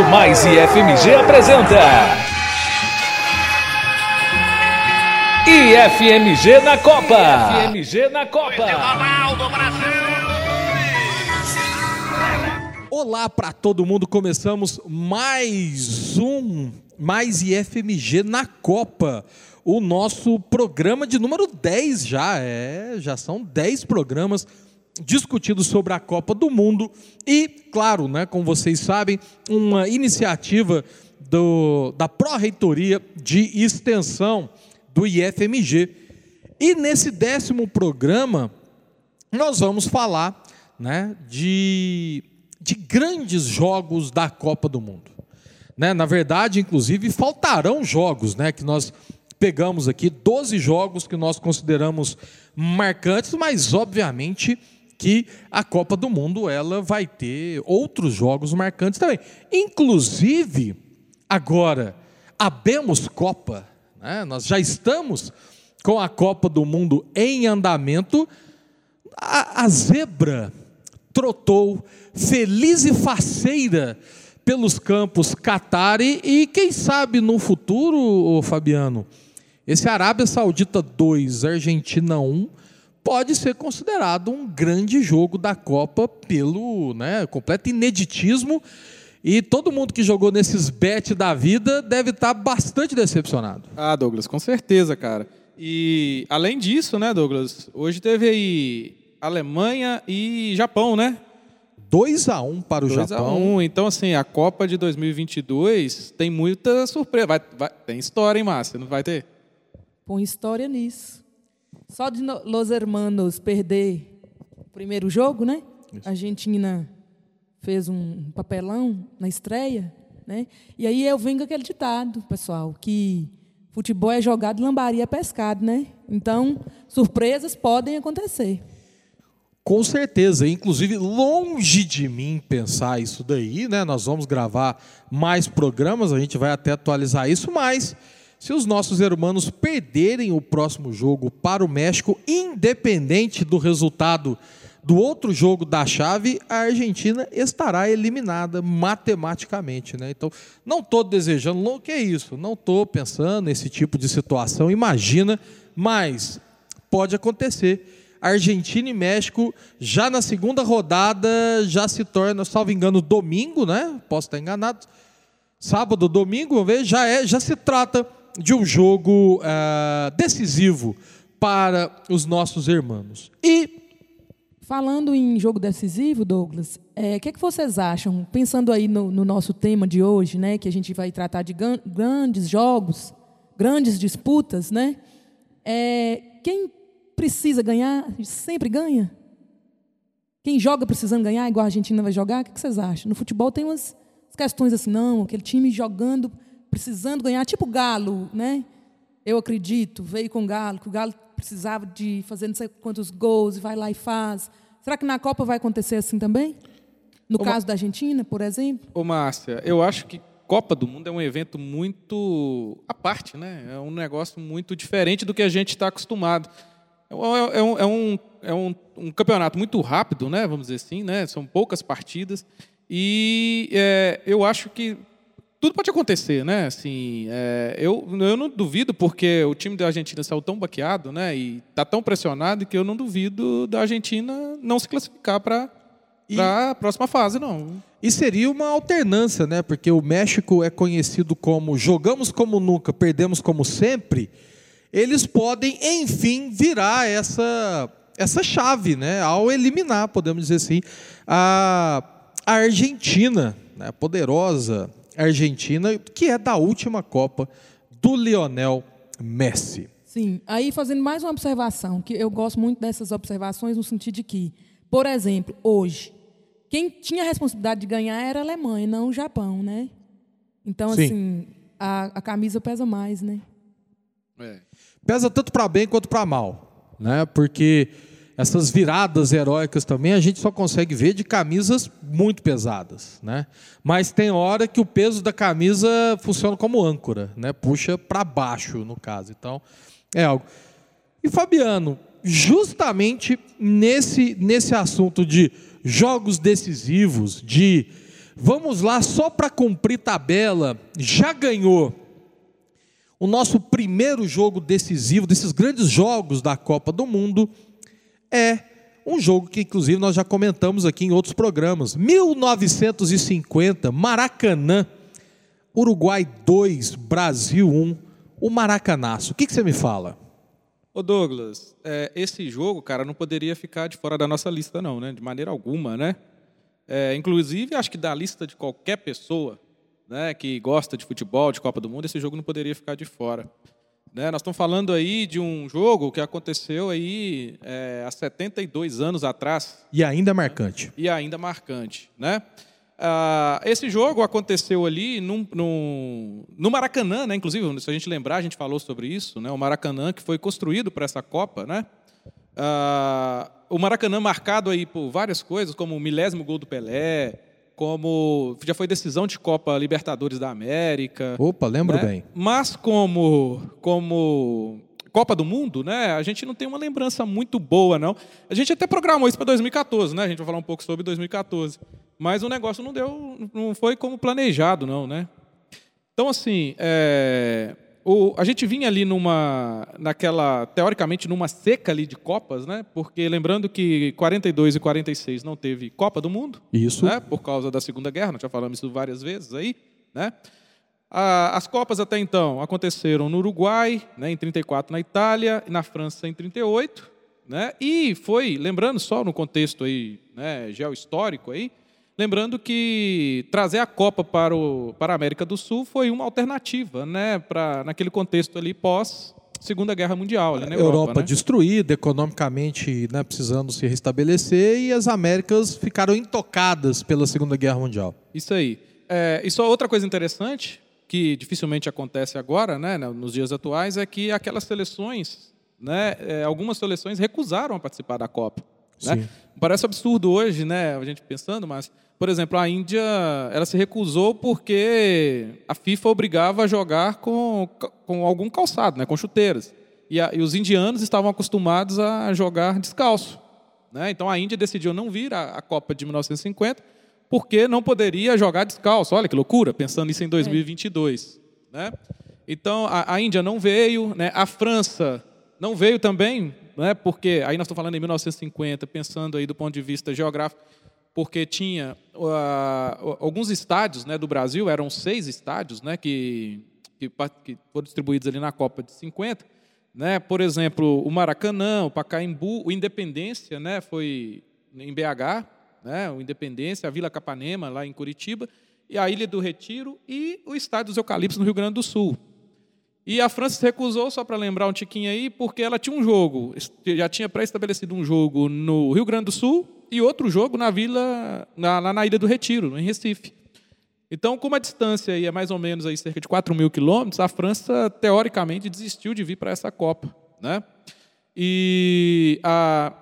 Rádio Mais e FMG apresenta. IFMG na Copa. IFMG na Copa. Olá para todo mundo, começamos mais um Mais IFMG na Copa. O nosso programa de número 10 já, é, já são 10 programas discutidos sobre a Copa do Mundo e, claro, né, como vocês sabem, uma iniciativa do, da Pró-Reitoria de Extensão do IFMG. E nesse décimo programa, nós vamos falar né, de, de grandes jogos da Copa do Mundo. Né? Na verdade, inclusive, faltarão jogos né, que nós pegamos aqui, 12 jogos que nós consideramos marcantes, mas obviamente que a Copa do Mundo ela vai ter outros jogos marcantes também. Inclusive, agora, abemos Copa, né? nós já estamos com a Copa do Mundo em andamento. A, a zebra trotou feliz e faceira pelos campos Qatari e quem sabe no futuro, Fabiano, esse Arábia Saudita 2, Argentina 1 pode ser considerado um grande jogo da Copa pelo né, completo ineditismo. E todo mundo que jogou nesses bet da vida deve estar bastante decepcionado. Ah, Douglas, com certeza, cara. E além disso, né, Douglas, hoje teve aí Alemanha e Japão, né? 2 a 1 um para o 2 Japão. A 1. Um. Então, assim, a Copa de 2022 tem muita surpresa. Vai, vai, tem história, hein, Márcia? Não vai ter? Põe história nisso. Só de Los Hermanos perder o primeiro jogo, né? Isso. A Argentina fez um papelão na estreia, né? E aí eu venho com aquele ditado, pessoal, que futebol é jogado, lambaria é pescado, né? Então, surpresas podem acontecer. Com certeza, inclusive longe de mim pensar isso daí, né? Nós vamos gravar mais programas, a gente vai até atualizar isso, mas se os nossos irmãos perderem o próximo jogo para o México, independente do resultado do outro jogo da chave, a Argentina estará eliminada matematicamente. Né? Então, não estou desejando, o que é isso? Não estou pensando nesse tipo de situação, imagina, mas pode acontecer. Argentina e México, já na segunda rodada, já se torna, salvo engano, domingo, né? Posso estar enganado. Sábado, domingo, vamos ver, já, é, já se trata de um jogo uh, decisivo para os nossos irmãos. E falando em jogo decisivo, Douglas, o é, que, é que vocês acham? Pensando aí no, no, nosso tema de hoje, né, que a gente vai tratar de grandes jogos, grandes disputas, né? É, quem precisa ganhar sempre ganha. Quem joga precisando ganhar, igual a Argentina vai jogar, o que, que vocês acham? No futebol tem umas questões assim, não, aquele time jogando precisando ganhar, tipo Galo, né? Eu acredito, veio com o Galo, que o Galo precisava de fazer não sei quantos gols vai lá e faz. Será que na Copa vai acontecer assim também? No Ô, caso da Argentina, por exemplo? Ô, Márcia, eu acho que Copa do Mundo é um evento muito à parte, né? É um negócio muito diferente do que a gente está acostumado. É, é, é, um, é, um, é um, um, campeonato muito rápido, né? Vamos dizer assim, né? São poucas partidas. E é, eu acho que tudo pode acontecer, né? Assim, é, eu, eu não duvido, porque o time da Argentina saiu tão baqueado, né? E está tão pressionado que eu não duvido da Argentina não se classificar para a próxima fase, não. E seria uma alternância, né? Porque o México é conhecido como jogamos como nunca, perdemos como sempre. Eles podem, enfim, virar essa, essa chave, né? Ao eliminar, podemos dizer assim, a, a Argentina, né? poderosa Argentina, que é da última Copa do Lionel Messi. Sim, aí fazendo mais uma observação, que eu gosto muito dessas observações no sentido de que, por exemplo, hoje, quem tinha a responsabilidade de ganhar era a Alemanha, não o Japão, né? Então, Sim. assim, a, a, camisa pesa mais, né? É. Pesa tanto para bem quanto para mal, né? Porque essas viradas heróicas também a gente só consegue ver de camisas muito pesadas, né? Mas tem hora que o peso da camisa funciona como âncora, né? Puxa para baixo no caso. Então é algo. E Fabiano, justamente nesse nesse assunto de jogos decisivos, de Vamos lá, só para cumprir tabela, já ganhou o nosso primeiro jogo decisivo, desses grandes jogos da Copa do Mundo, é um jogo que, inclusive, nós já comentamos aqui em outros programas. 1950, Maracanã, Uruguai 2, Brasil 1, o Maracanaço. O que, que você me fala? Ô Douglas, é, esse jogo, cara, não poderia ficar de fora da nossa lista, não, né? De maneira alguma, né? É, inclusive, acho que da lista de qualquer pessoa né, que gosta de futebol, de Copa do Mundo, esse jogo não poderia ficar de fora. Né, nós estamos falando aí de um jogo que aconteceu aí é, há 72 anos atrás. E ainda marcante. E ainda marcante. Né? Ah, esse jogo aconteceu ali num, num, no Maracanã, né? inclusive, se a gente lembrar, a gente falou sobre isso, né? o Maracanã que foi construído para essa Copa. Né? Ah, o Maracanã marcado aí por várias coisas, como o milésimo gol do Pelé, como já foi decisão de Copa Libertadores da América. Opa, lembro né? bem. Mas como como Copa do Mundo, né? A gente não tem uma lembrança muito boa, não. A gente até programou isso para 2014, né? A gente vai falar um pouco sobre 2014. Mas o negócio não deu, não foi como planejado, não, né? Então, assim, é, o, a gente vinha ali numa, naquela, teoricamente, numa seca ali de Copas, né? Porque lembrando que 42 e 46 não teve Copa do Mundo. Isso. Né? Por causa da Segunda Guerra, nós já falamos isso várias vezes aí, né? as Copas até então aconteceram no Uruguai, né, em 34 na Itália, e na França em 38, né? E foi, lembrando só no contexto aí, né, geohistórico aí, Lembrando que trazer a Copa para, o, para a América do Sul foi uma alternativa, né, para, naquele contexto ali pós Segunda Guerra Mundial. Ali na Europa, Europa né? destruída, economicamente né, precisando se restabelecer, e as Américas ficaram intocadas pela Segunda Guerra Mundial. Isso aí. É, e só outra coisa interessante, que dificilmente acontece agora, né, nos dias atuais, é que aquelas seleções, né, é, algumas seleções recusaram a participar da Copa. Né? Parece absurdo hoje, né, a gente pensando, mas, por exemplo, a Índia ela se recusou porque a FIFA obrigava a jogar com, com algum calçado, né, com chuteiras. E, a, e os indianos estavam acostumados a jogar descalço. Né? Então a Índia decidiu não vir à, à Copa de 1950 porque não poderia jogar descalço. Olha que loucura, pensando isso em 2022. É. Né? Então a, a Índia não veio, né? a França não veio também não é? Porque aí nós estamos falando em 1950, pensando aí do ponto de vista geográfico, porque tinha uh, alguns estádios, né, do Brasil, eram seis estádios, né, que, que, que foram distribuídos ali na Copa de 50, né? Por exemplo, o Maracanã, o Pacaembu, o Independência, né, foi em BH, né, o Independência, a Vila Capanema lá em Curitiba, e a Ilha do Retiro e o Estádio dos Eucaliptos no Rio Grande do Sul. E a França se recusou, só para lembrar um tiquinho aí, porque ela tinha um jogo, já tinha pré-estabelecido um jogo no Rio Grande do Sul e outro jogo na vila, na, lá na Ilha do Retiro, em Recife. Então, como a distância aí é mais ou menos aí cerca de 4 mil quilômetros, a França, teoricamente, desistiu de vir para essa Copa. Né? E a,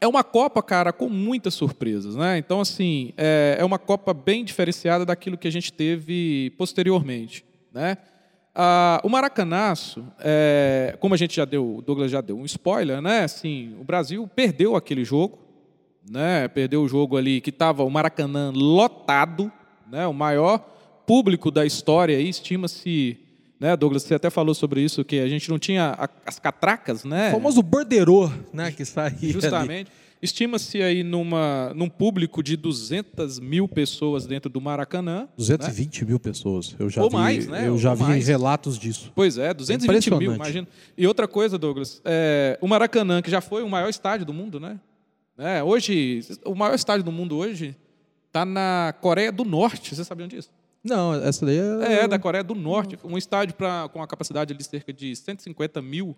é uma Copa, cara, com muitas surpresas. Né? Então, assim, é, é uma Copa bem diferenciada daquilo que a gente teve posteriormente. Né? Ah, o Maracanaço, é, como a gente já deu, o Douglas já deu um spoiler, né? Assim, o Brasil perdeu aquele jogo, né? Perdeu o jogo ali que estava o Maracanã lotado, né? O maior público da história, estima-se, né? Douglas, você até falou sobre isso que a gente não tinha as catracas, né? O famoso borderô, né? Que saía Justamente. Ali. Estima-se aí numa, num público de 200 mil pessoas dentro do Maracanã. 220 né? mil pessoas. Eu já Ou vi, mais, né? Eu já Ou vi mais. relatos disso. Pois é, 220 mil, imagina. E outra coisa, Douglas, é, o Maracanã, que já foi o maior estádio do mundo, né? É, hoje, o maior estádio do mundo hoje está na Coreia do Norte. Vocês sabiam disso? Não, essa daí é... É, da Coreia do Norte. Um estádio pra, com a capacidade de cerca de 150 mil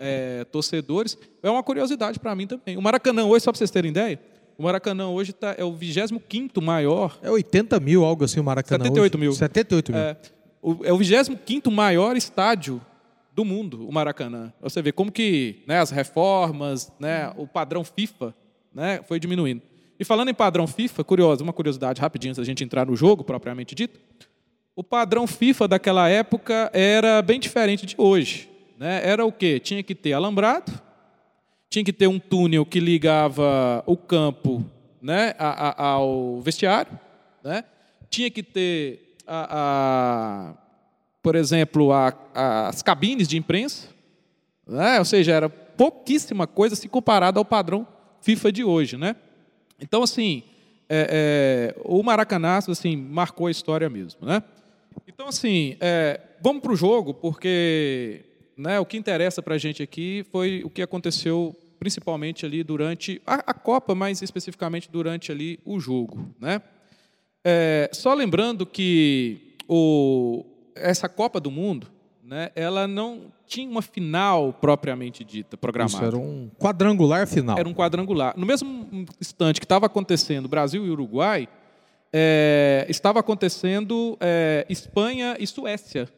é, torcedores. É uma curiosidade para mim também. O Maracanã hoje, só para vocês terem ideia, o Maracanã hoje tá, é o 25 maior. É 80 mil, algo assim, o Maracanã. 78 hoje. mil. 78 mil. É o, é o 25 maior estádio do mundo, o Maracanã. Você vê como que né, as reformas, né, o padrão FIFA né, foi diminuindo. E falando em padrão FIFA, curioso, uma curiosidade rapidinho, se a gente entrar no jogo propriamente dito, o padrão FIFA daquela época era bem diferente de hoje. Né? Era o quê? Tinha que ter alambrado, tinha que ter um túnel que ligava o campo né, ao vestiário, né? tinha que ter, a, a por exemplo, a, as cabines de imprensa, né? ou seja, era pouquíssima coisa se comparada ao padrão FIFA de hoje. Né? Então, assim, é, é, o Maracanazo assim, marcou a história mesmo. Né? Então, assim, é, vamos para o jogo, porque né, o que interessa para a gente aqui foi o que aconteceu principalmente ali durante a, a Copa, mais especificamente durante ali o jogo. Né? É, só lembrando que o, essa Copa do Mundo, né, ela não tinha uma final propriamente dita, programada. Isso era um quadrangular final. Era um quadrangular. No mesmo instante que estava acontecendo Brasil e Uruguai, é, estava acontecendo é, Espanha e Suécia,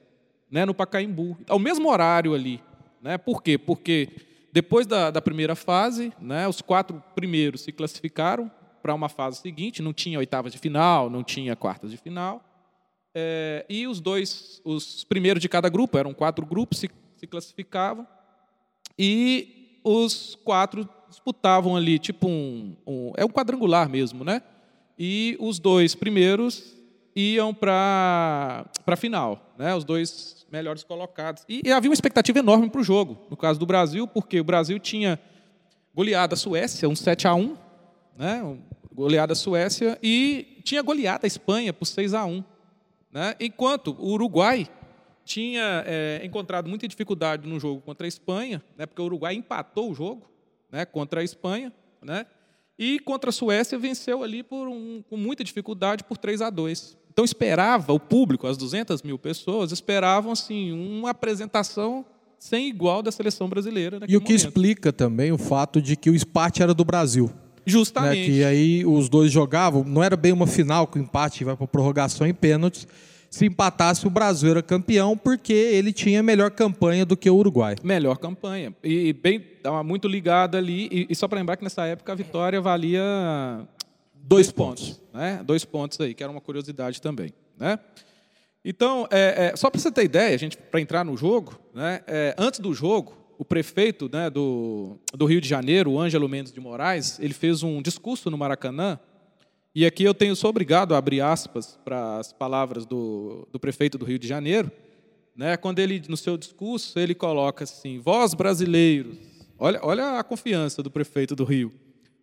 né, no Pacaembu, ao mesmo horário ali. Né? Por quê? Porque depois da, da primeira fase, né, os quatro primeiros se classificaram para uma fase seguinte, não tinha oitavas de final, não tinha quartas de final. É, e os dois, os primeiros de cada grupo, eram quatro grupos, se, se classificavam. E os quatro disputavam ali, tipo um, um, É um quadrangular mesmo, né? E os dois primeiros iam para a final, né? os dois melhores colocados. E, e havia uma expectativa enorme para o jogo, no caso do Brasil, porque o Brasil tinha goleado a Suécia, um 7 a 1 né? goleada a Suécia, e tinha goleado a Espanha por 6 a 1 né? enquanto o Uruguai tinha é, encontrado muita dificuldade no jogo contra a Espanha, né? porque o Uruguai empatou o jogo né? contra a Espanha, né? e contra a Suécia venceu ali por um, com muita dificuldade por 3 a 2 então esperava o público, as 200 mil pessoas esperavam assim uma apresentação sem igual da seleção brasileira. E o que momento. explica também o fato de que o empate era do Brasil. Justamente. Né, que aí os dois jogavam, não era bem uma final que o empate vai para prorrogação em pênaltis. Se empatasse, o Brasil era campeão porque ele tinha melhor campanha do que o Uruguai. Melhor campanha. E bem, estava muito ligado ali. E, e só para lembrar que nessa época a vitória valia dois, pontos. Né? Dois pontos aí, que era uma curiosidade também. Né? Então, é, é, só para você ter ideia, gente, para entrar no jogo, né, é, antes do jogo, o prefeito né, do, do Rio de Janeiro, o Ângelo Mendes de Moraes, ele fez um discurso no Maracanã, e aqui eu tenho sou obrigado a abrir aspas para as palavras do, do prefeito do Rio de Janeiro, né, quando ele, no seu discurso, ele coloca assim, vós brasileiros, olha, olha a confiança do prefeito do Rio,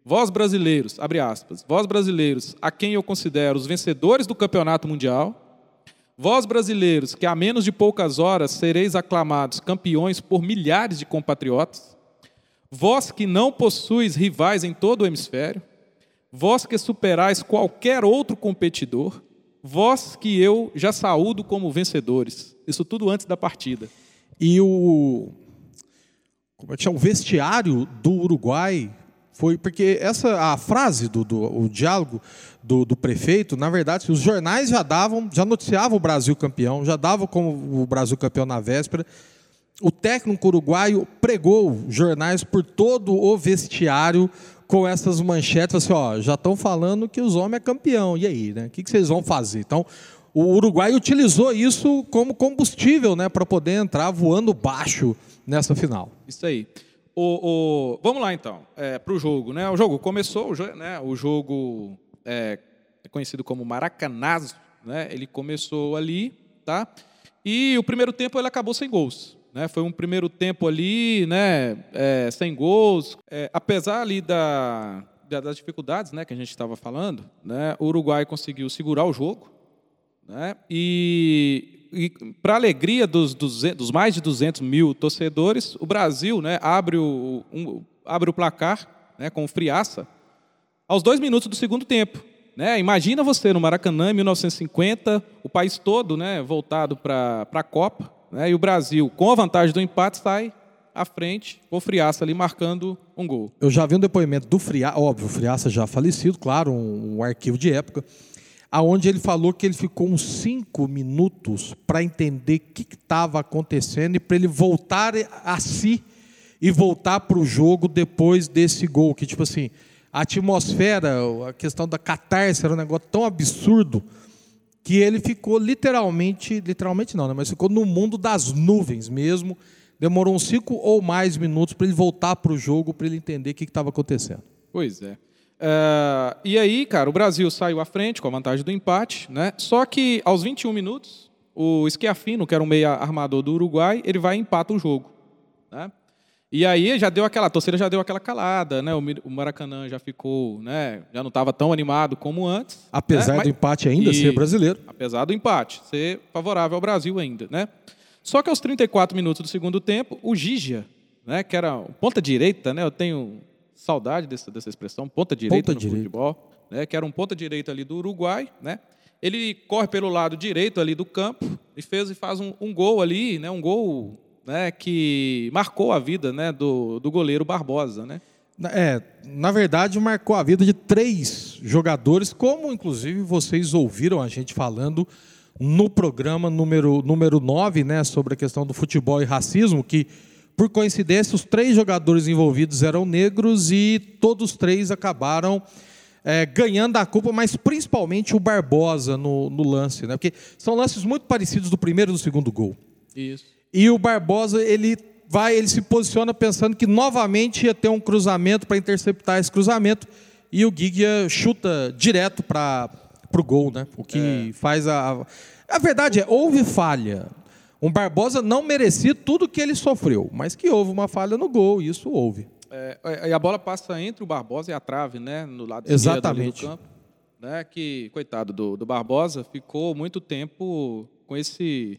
vós brasileiros, abre aspas, vós brasileiros, a quem eu considero os vencedores do campeonato mundial, Vós, brasileiros, que há menos de poucas horas sereis aclamados campeões por milhares de compatriotas, vós que não possuis rivais em todo o hemisfério, vós que superais qualquer outro competidor, vós que eu já saúdo como vencedores. Isso tudo antes da partida. E o, como é que chama? o vestiário do Uruguai foi porque essa a frase do, do o diálogo do, do, prefeito, na verdade, os jornais já davam, já noticiavam o Brasil campeão, já davam como o Brasil campeão na véspera. O técnico uruguaio pregou jornais por todo o vestiário com essas manchetes, assim, ó, já estão falando que os homens é campeão. E aí, né? O que, que vocês vão fazer? Então, o Uruguai utilizou isso como combustível, né, para poder entrar voando baixo nessa final. Isso aí. O, o, vamos lá então, é, para o jogo. Né? O jogo começou, o, né, o jogo é, é, conhecido como Maracanazo, né? ele começou ali, tá? e o primeiro tempo ele acabou sem gols. Né? Foi um primeiro tempo ali, né, é, sem gols, é, apesar ali da, das dificuldades né, que a gente estava falando, né, o Uruguai conseguiu segurar o jogo, né, e e para alegria dos, dos, mais de 200 mil torcedores, o Brasil né, abre, o, um, abre o placar né, com o Friaça aos dois minutos do segundo tempo. Né? Imagina você no Maracanã, em 1950, o país todo né, voltado para a Copa, né, e o Brasil, com a vantagem do empate, sai à frente, com o Friaça ali marcando um gol. Eu já vi um depoimento do Friaça, óbvio, o Friaça já falecido, claro, um, um arquivo de época, aonde ele falou que ele ficou uns cinco minutos para entender o que estava acontecendo e para ele voltar a si e voltar para o jogo depois desse gol. Que, tipo assim, a atmosfera, a questão da catarse era um negócio tão absurdo que ele ficou literalmente, literalmente não, né, mas ficou no mundo das nuvens mesmo. Demorou uns cinco ou mais minutos para ele voltar para o jogo, para ele entender o que estava acontecendo. Pois é. É, e aí, cara, o Brasil saiu à frente com a vantagem do empate, né? Só que aos 21 minutos, o Schiaffino, que era um meia armador do Uruguai, ele vai e empata o jogo, né? E aí já deu aquela, a torcida já deu aquela calada, né? O Maracanã já ficou, né? Já não estava tão animado como antes. Apesar né? do empate ainda e, ser brasileiro. Apesar do empate ser favorável ao Brasil ainda, né? Só que aos 34 minutos do segundo tempo, o Gigia, né? Que era ponta direita, né? Eu tenho saudade dessa, dessa expressão, ponta direita ponta no direita. futebol, né? Que era um ponta direita ali do Uruguai, né? Ele corre pelo lado direito ali do campo e fez e faz um, um gol ali, né? Um gol né, que marcou a vida né, do, do goleiro Barbosa. Né? É, na verdade, marcou a vida de três jogadores, como inclusive vocês ouviram a gente falando no programa número, número 9, né, sobre a questão do futebol e racismo, que, por coincidência, os três jogadores envolvidos eram negros e todos três acabaram é, ganhando a culpa, mas principalmente o Barbosa no, no lance, né? Porque são lances muito parecidos do primeiro e do segundo gol. Isso. E o Barbosa, ele vai, ele se posiciona pensando que novamente ia ter um cruzamento para interceptar esse cruzamento e o Gigia chuta direto para o gol, né? O que é. faz a, a verdade é houve falha. Um Barbosa não merecia tudo que ele sofreu, mas que houve uma falha no gol, isso houve. É, e a bola passa entre o Barbosa e a trave, né? No lado Exatamente. do campo. Né, que, coitado do, do Barbosa, ficou muito tempo com esse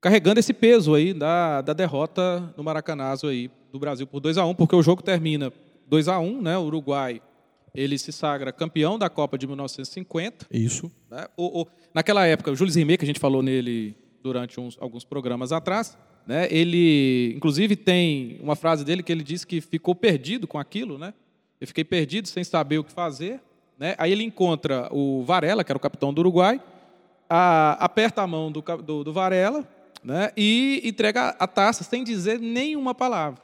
carregando esse peso aí da, da derrota no Maracanazo aí do Brasil por 2 a 1 porque o jogo termina 2 a 1 né? O Uruguai ele se sagra campeão da Copa de 1950. Isso. Né? O, o, naquela época, o Júlio Rimet, que a gente falou nele durante uns, alguns programas atrás, né? ele, inclusive, tem uma frase dele que ele disse que ficou perdido com aquilo, né? Eu fiquei perdido sem saber o que fazer. Né? Aí ele encontra o Varela, que era o capitão do Uruguai, a, aperta a mão do, do, do Varela, né? e entrega a taça sem dizer nenhuma palavra.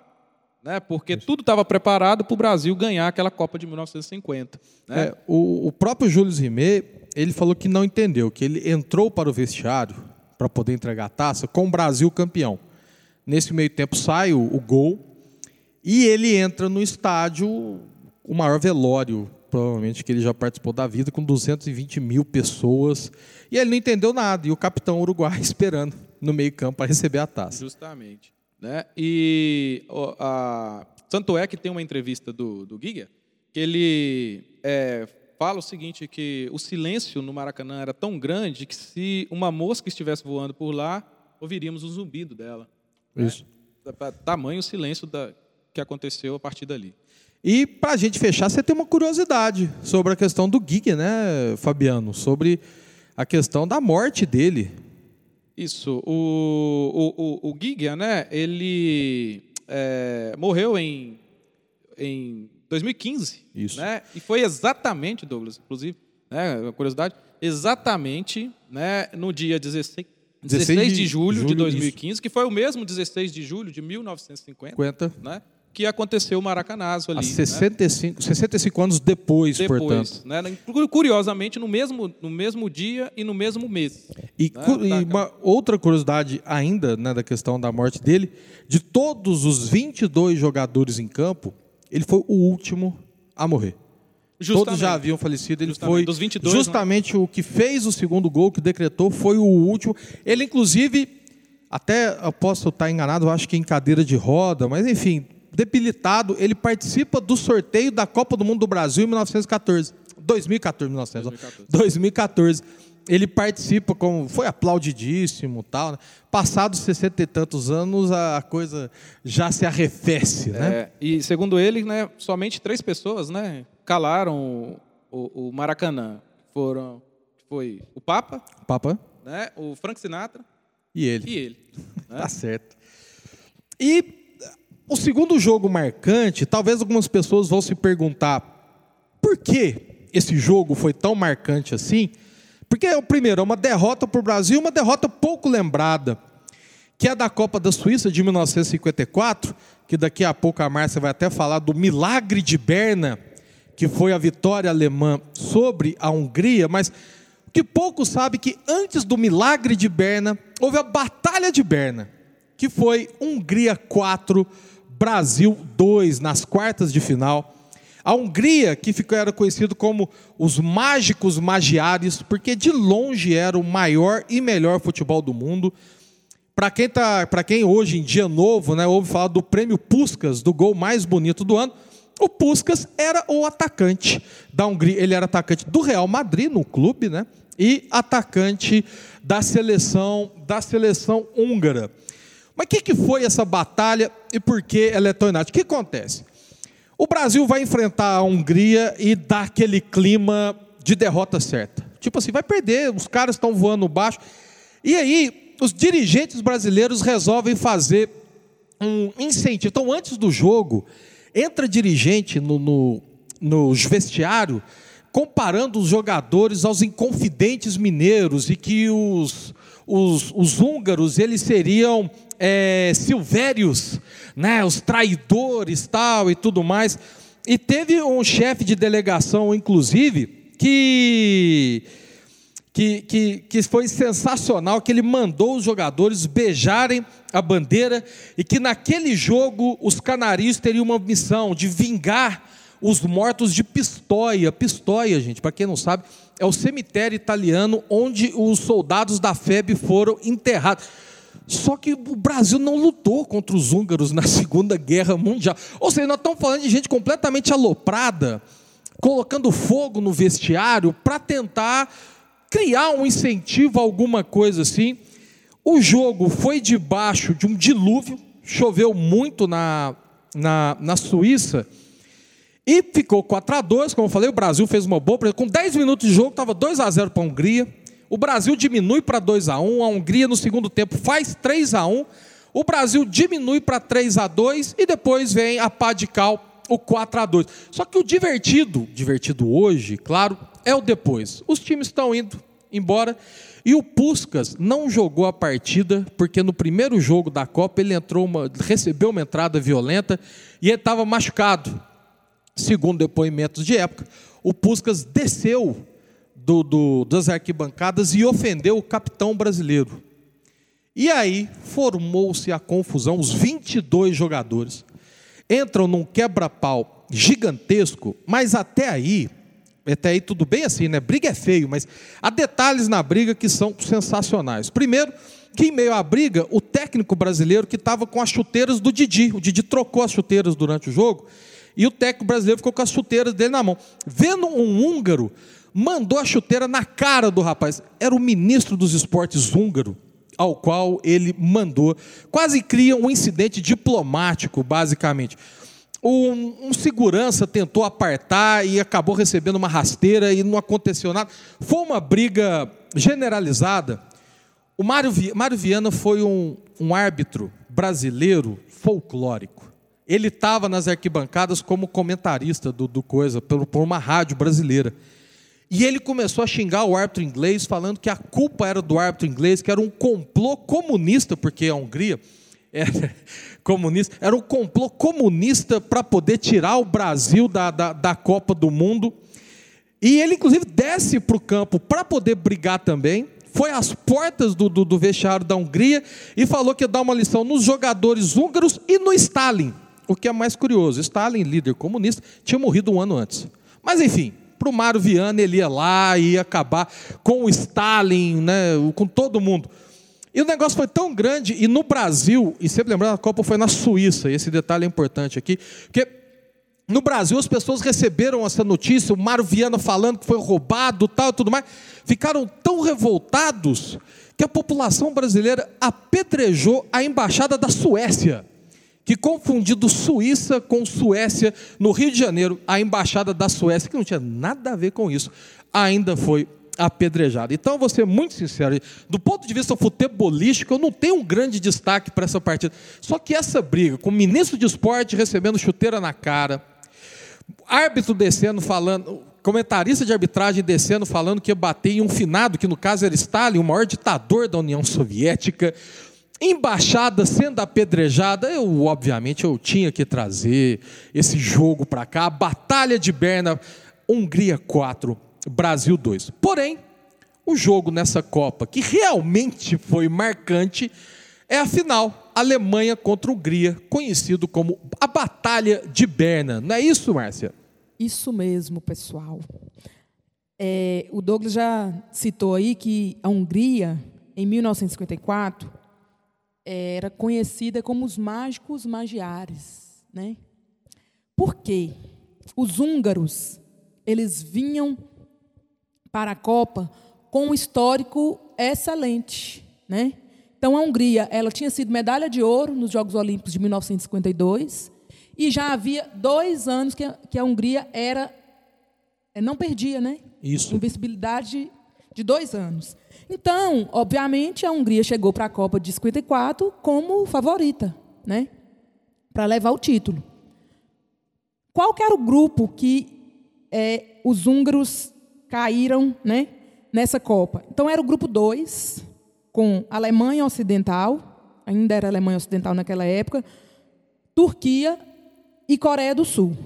Né? Porque tudo estava preparado para o Brasil ganhar aquela Copa de 1950. Né? É, o, o, próprio Júlio Rimet, ele falou que não entendeu, que ele entrou para o vestiário para poder entregar a taça com o Brasil campeão. Nesse meio tempo sai o, o gol e ele entra no estádio, o maior velório provavelmente que ele já participou da vida, com 220 mil pessoas. E ele não entendeu nada. E o capitão uruguai esperando no meio-campo para receber a taça. Justamente. Né? E a, tanto é que tem uma entrevista do, do Giga que ele é, fala o seguinte, que o silêncio no Maracanã era tão grande que se uma mosca estivesse voando por lá, ouviríamos o zumbido dela. Né? Isso. Né? Tamanho o silêncio da, que aconteceu a partir dali. E para a gente fechar, você tem uma curiosidade sobre a questão do Giga, né, Fabiano? Sobre a questão da morte dele. Isso. O, o, o, o Giga, né, ele é, morreu em, em 2015. Isso. Né? E foi exatamente, Douglas, inclusive, né, uma curiosidade, exatamente né, no dia 16, 16 de, de julho, julho, de 2015, isso. que foi o mesmo 16 de julho de 1950. 50. Né? que aconteceu o Maracanazo ali. Há 65, né? 65 anos depois, depois portanto. Né? Curiosamente, no mesmo, no mesmo dia e no mesmo mês. E, né? e uma outra curiosidade ainda né, da questão da morte dele, de todos os 22 jogadores em campo, ele foi o último a morrer. Justamente. Todos já haviam falecido, ele justamente. foi Dos 22, né? justamente né? o que fez o segundo gol, que decretou, foi o último. Ele, inclusive, até eu posso estar enganado, eu acho que em cadeira de roda, mas enfim, debilitado, ele participa do sorteio da Copa do Mundo do Brasil em 1914. 2014, 1914. 2014. Ele participa, como foi aplaudidíssimo, tal. Né? Passados sessenta e tantos anos, a coisa já se arrefece, né? É, e segundo ele, né, somente três pessoas, né, calaram o, o Maracanã. Foram, foi o Papa, o Papa, né, o Frank Sinatra e ele. E ele. Né? tá certo. E o segundo jogo marcante, talvez algumas pessoas vão se perguntar por que esse jogo foi tão marcante assim? Porque, primeiro, é uma derrota para o Brasil, uma derrota pouco lembrada, que é da Copa da Suíça de 1954, que daqui a pouco a Márcia vai até falar do milagre de Berna, que foi a vitória alemã sobre a Hungria, mas o que pouco sabe que antes do milagre de Berna, houve a Batalha de Berna, que foi Hungria 4, Brasil 2 nas quartas de final. A Hungria, que era conhecido como os mágicos magiares, porque de longe era o maior e melhor futebol do mundo. Para quem, tá, quem hoje em dia novo, né, ouve falar do prêmio Puskas, do gol mais bonito do ano, o Puskas era o atacante da Hungria. Ele era atacante do Real Madrid, no clube, né? E atacante da seleção, da seleção húngara. Mas o que, que foi essa batalha e por que ela é tão inátil? O que acontece? O Brasil vai enfrentar a Hungria e dar aquele clima de derrota certa. Tipo assim, vai perder, os caras estão voando baixo. E aí, os dirigentes brasileiros resolvem fazer um incentivo. Então, antes do jogo, entra dirigente no, no, no vestiário comparando os jogadores aos inconfidentes mineiros e que os, os, os húngaros eles seriam é, silvérios, né, os traidores tal e tudo mais. E teve um chefe de delegação, inclusive, que, que, que, que foi sensacional, que ele mandou os jogadores beijarem a bandeira e que naquele jogo os canarinhos teriam uma missão de vingar os mortos de Pistoia. Pistoia, gente, para quem não sabe, é o cemitério italiano onde os soldados da FEB foram enterrados. Só que o Brasil não lutou contra os húngaros na Segunda Guerra Mundial. Ou seja, nós estamos falando de gente completamente aloprada, colocando fogo no vestiário para tentar criar um incentivo a alguma coisa assim. O jogo foi debaixo de um dilúvio, choveu muito na, na, na Suíça. E ficou 4 a 2 como eu falei, o Brasil fez uma boa, com 10 minutos de jogo, estava 2 a 0 para a Hungria. O Brasil diminui para 2 a 1 a Hungria no segundo tempo faz 3 a 1 o Brasil diminui para 3 a 2 e depois vem a pá de cal, o 4 a 2 Só que o divertido, divertido hoje, claro, é o depois. Os times estão indo embora e o Puskas não jogou a partida porque no primeiro jogo da Copa ele entrou uma, recebeu uma entrada violenta e estava machucado. Segundo depoimentos de época, o Puskas desceu do, do, das arquibancadas e ofendeu o capitão brasileiro. E aí formou-se a confusão, os 22 jogadores entram num quebra-pau gigantesco, mas até aí, até aí tudo bem assim, né? Briga é feio, mas há detalhes na briga que são sensacionais. Primeiro, que em meio à briga, o técnico brasileiro que estava com as chuteiras do Didi, o Didi trocou as chuteiras durante o jogo, e o técnico brasileiro ficou com as chuteiras dele na mão. Vendo um húngaro mandou a chuteira na cara do rapaz. Era o ministro dos esportes húngaro, ao qual ele mandou. Quase cria um incidente diplomático, basicamente. Um, um, segurança tentou apartar e acabou recebendo uma rasteira e não aconteceu nada. Foi uma briga generalizada. O Mário, Mário Viana foi um, um árbitro brasileiro folclórico. Ele estava nas arquibancadas como comentarista do, do coisa, por, por uma rádio brasileira. E ele começou a xingar o árbitro inglês, falando que a culpa era do árbitro inglês, que era um complô comunista, porque a Hungria era comunista, era um complô comunista para poder tirar o Brasil da, da, da, Copa do Mundo. E ele, inclusive, desce para o campo para poder brigar também. Foi às portas do, do, do vestiário da Hungria e falou que ia dar uma lição nos jogadores húngaros e no Stalin. O que é mais curioso: Stalin, líder comunista, tinha morrido um ano antes. Mas enfim, para o Mário Viana, ele ia lá e ia acabar com o Stalin, né, com todo mundo. E o negócio foi tão grande, e no Brasil, e sempre lembrando, a Copa foi na Suíça, e esse detalhe é importante aqui, porque no Brasil as pessoas receberam essa notícia, o Mário Viana falando que foi roubado, tal, tudo mais, ficaram tão revoltados que a população brasileira apedrejou a embaixada da Suécia que confundido Suíça com Suécia, no Rio de Janeiro, a embaixada da Suécia, que não tinha nada a ver com isso, ainda foi apedrejada. Então, vou ser muito sincero, do ponto de vista futebolístico, eu não tenho um grande destaque para essa partida. Só que essa briga, com o ministro de esporte recebendo chuteira na cara, árbitro descendo falando, comentarista de arbitragem descendo falando que ia bater em um finado, que no caso era Stalin, o maior ditador da União Soviética, embaixada sendo apedrejada, eu obviamente eu tinha que trazer esse jogo para cá, Batalha de Berna, Hungria 4, Brasil 2. Porém, o jogo nessa Copa que realmente foi marcante é a final, Alemanha contra Hungria, conhecido como a Batalha de Berna. Não é isso, Márcia? Isso mesmo, pessoal. É, o Douglas já citou aí que a Hungria, em 1954, era conhecida como os mágicos magiares. Né? Por quê? Os húngaros, eles vinham para a Copa com um histórico excelente. Né? Então, a Hungria ela tinha sido medalha de ouro nos Jogos Olímpicos de 1952 e já havia dois anos que a, que a Hungria era é, não perdia, né? Isso. Invencibilidade de dois anos. Então, obviamente, a Hungria chegou para a Copa de 54 como favorita, né? Para levar o título. Qual era o grupo que é, os húngaros caíram, né? Nessa Copa. Então era o grupo 2, com Alemanha Ocidental, ainda era Alemanha Ocidental naquela época, Turquia e Coreia do Sul.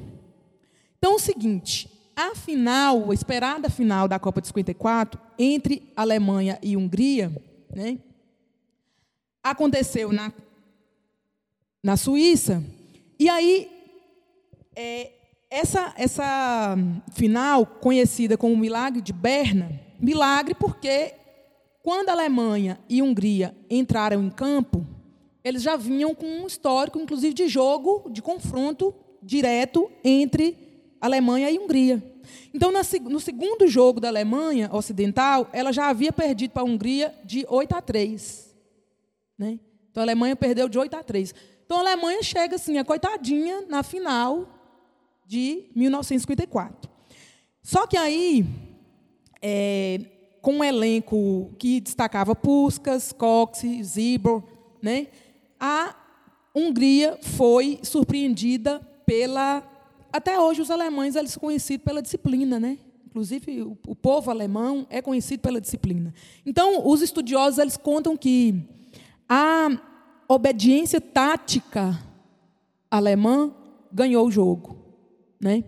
Então, é o seguinte, a final, a esperada final da Copa de 54, entre Alemanha e Hungria, né, aconteceu na, na Suíça, e aí é, essa, essa final, conhecida como Milagre de Berna, milagre porque quando a Alemanha e Hungria entraram em campo, eles já vinham com um histórico, inclusive, de jogo, de confronto direto entre Alemanha e Hungria. Então, no segundo jogo da Alemanha Ocidental, ela já havia perdido para a Hungria de 8 a 3. Né? Então, a Alemanha perdeu de 8 a 3. Então, a Alemanha chega assim, a coitadinha, na final de 1954. Só que aí, é, com um elenco que destacava Puskas, Cox, Zibor, né, a Hungria foi surpreendida pela. Até hoje, os alemães eles são conhecidos pela disciplina, né? Inclusive, o, o povo alemão é conhecido pela disciplina. Então, os estudiosos eles contam que a obediência tática alemã ganhou o jogo, né?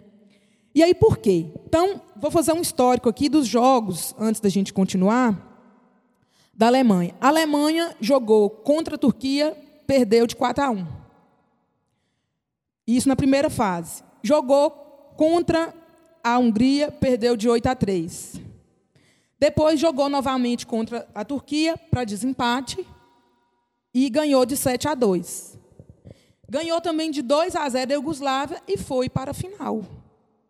E aí por quê? Então, vou fazer um histórico aqui dos jogos antes da gente continuar da Alemanha. A Alemanha jogou contra a Turquia, perdeu de 4 a 1. Isso na primeira fase. Jogou contra a Hungria, perdeu de 8 a 3. Depois jogou novamente contra a Turquia para desempate e ganhou de 7 a 2. Ganhou também de 2 a 0 a Iugoslávia e foi para a final.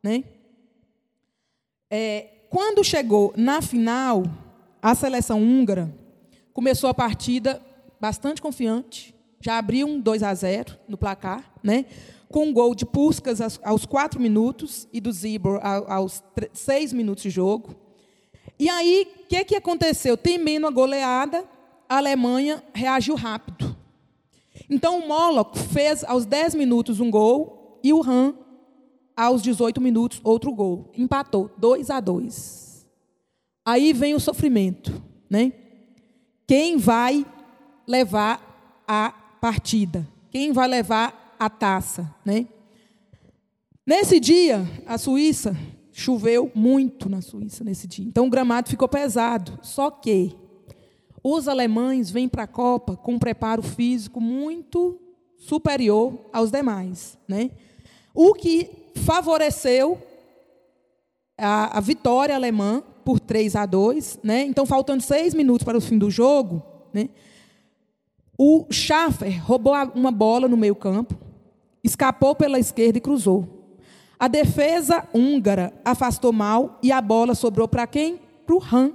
Né? É, quando chegou na final, a seleção húngara começou a partida bastante confiante, já abriu um 2 a 0 no placar, né? Com um gol de Puskas aos 4 minutos e do Zibor aos 6 minutos de jogo. E aí, o que, que aconteceu? Temendo a goleada, a Alemanha reagiu rápido. Então, o Moloch fez aos 10 minutos um gol e o Han, aos 18 minutos, outro gol. Empatou, 2 a 2. Aí vem o sofrimento. Né? Quem vai levar a partida? Quem vai levar a taça, né? Nesse dia, a Suíça choveu muito na Suíça nesse dia. Então o gramado ficou pesado. Só que os alemães vêm para a Copa com um preparo físico muito superior aos demais, né? O que favoreceu a, a vitória alemã por 3 a 2, né? Então faltando seis minutos para o fim do jogo, né? O Schaffer roubou uma bola no meio campo, escapou pela esquerda e cruzou. A defesa húngara afastou mal e a bola sobrou para quem? Para o Han,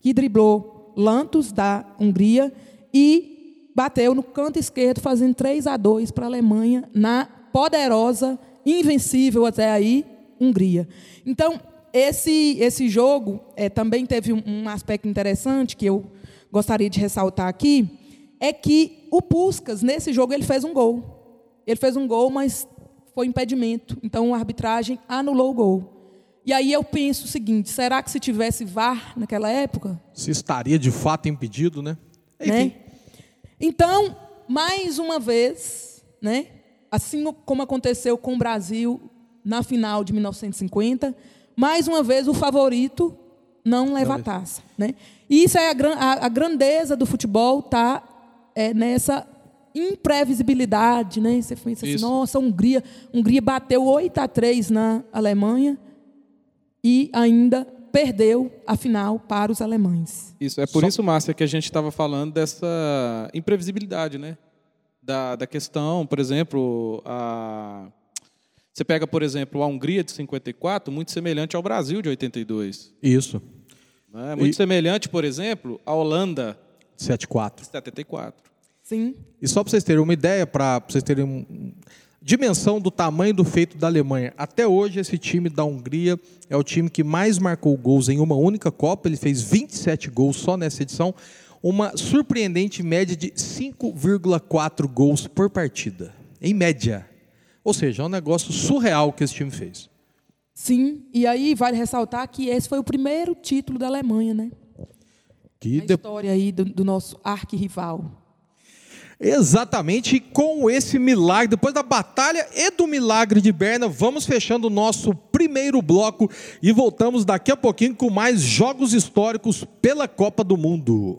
que driblou Lantos da Hungria e bateu no canto esquerdo, fazendo 3 a 2 para a Alemanha na poderosa, invencível até aí, Hungria. Então, esse, esse jogo é, também teve um, um aspecto interessante que eu gostaria de ressaltar aqui, é que o Puskas, nesse jogo, ele fez um gol. Ele fez um gol, mas foi impedimento. Então a arbitragem anulou o gol. E aí eu penso o seguinte: será que se tivesse VAR naquela época? Se estaria de fato impedido, né? né? Então, mais uma vez, né? Assim como aconteceu com o Brasil na final de 1950, mais uma vez o favorito não leva a taça, né? E isso é a, a, a grandeza do futebol, tá? É nessa imprevisibilidade, né? Você pensa assim, Isso. nossa, a Hungria, a Hungria bateu 8 a 3 na Alemanha e ainda perdeu a final para os alemães. Isso, é por isso, Márcia, que a gente estava falando dessa imprevisibilidade, né? Da, da questão, por exemplo, a... você pega, por exemplo, a Hungria de 54, muito semelhante ao Brasil de 82. Isso. Né? Muito E- semelhante, por exemplo, à Holanda 7-4. de 74. Sim. E só para vocês terem uma ideia, para vocês terem um, dimensão do tamanho do feito da Alemanha. Até hoje, esse time da Hungria é o time que mais marcou gols em uma única Copa. Ele fez 27 gols só nessa edição. Uma surpreendente média de 5,4 gols por partida. Em média. Ou seja, é um negócio surreal que esse time fez. Sim, e aí vale ressaltar que esse foi o primeiro título da Alemanha, né? Que de- história aí do, do nosso arquirrival. Exatamente, com esse milagre, depois da batalha e do milagre de Berna, vamos fechando o nosso primeiro bloco e voltamos daqui a pouquinho com mais jogos históricos pela Copa do Mundo.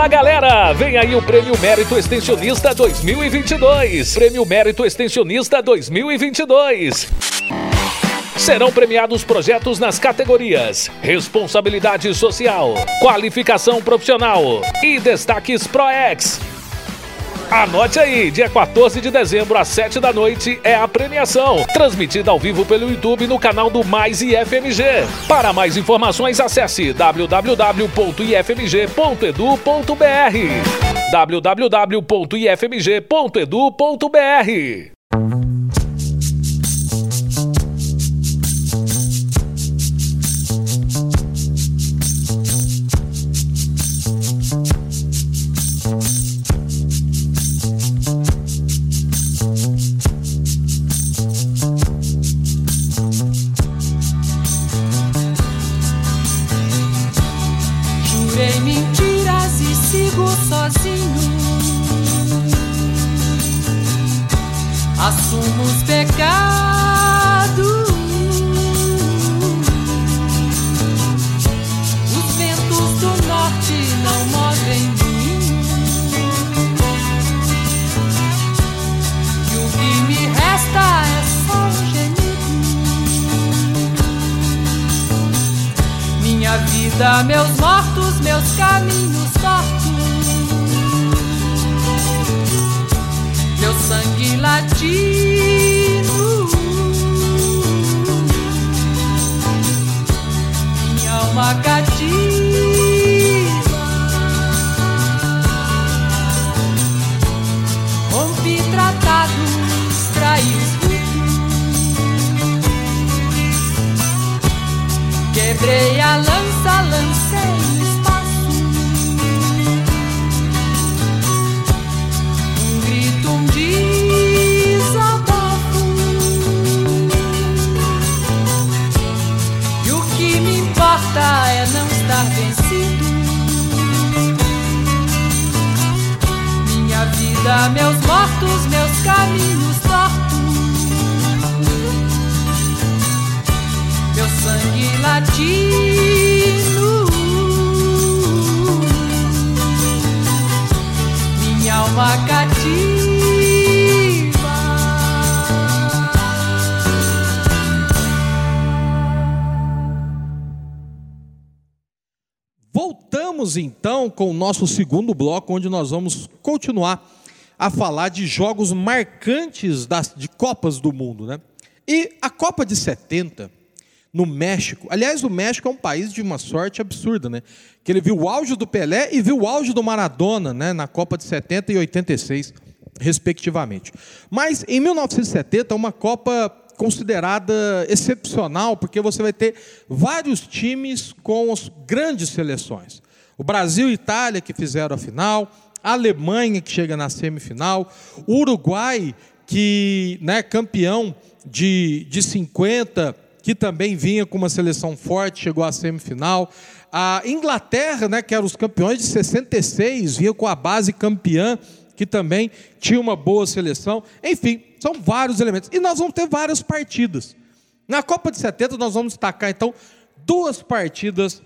Fala galera, vem aí o Prêmio Mérito Extensionista 2022. Prêmio Mérito Extensionista 2022. Serão premiados projetos nas categorias Responsabilidade Social, Qualificação Profissional e Destaques ProEx. Anote aí, dia 14 de dezembro, às 7 da noite, é a premiação. Transmitida ao vivo pelo YouTube no canal do Mais IFMG. Para mais informações, acesse www.ifmg.edu.br. www.ifmg.edu.br. nosso segundo bloco, onde nós vamos continuar a falar de jogos marcantes das, de Copas do Mundo. Né? E a Copa de 70, no México, aliás, o México é um país de uma sorte absurda, né? Que ele viu o auge do Pelé e viu o auge do Maradona né? na Copa de 70 e 86, respectivamente. Mas em 1970, uma Copa considerada excepcional, porque você vai ter vários times com as grandes seleções. O Brasil e Itália que fizeram a final, a Alemanha que chega na semifinal, o Uruguai que né, campeão de, de 50, que também vinha com uma seleção forte, chegou à semifinal. A Inglaterra, né, que eram os campeões de 66, vinha com a base campeã, que também tinha uma boa seleção. Enfim, são vários elementos. E nós vamos ter várias partidas. Na Copa de 70, nós vamos destacar, então, duas partidas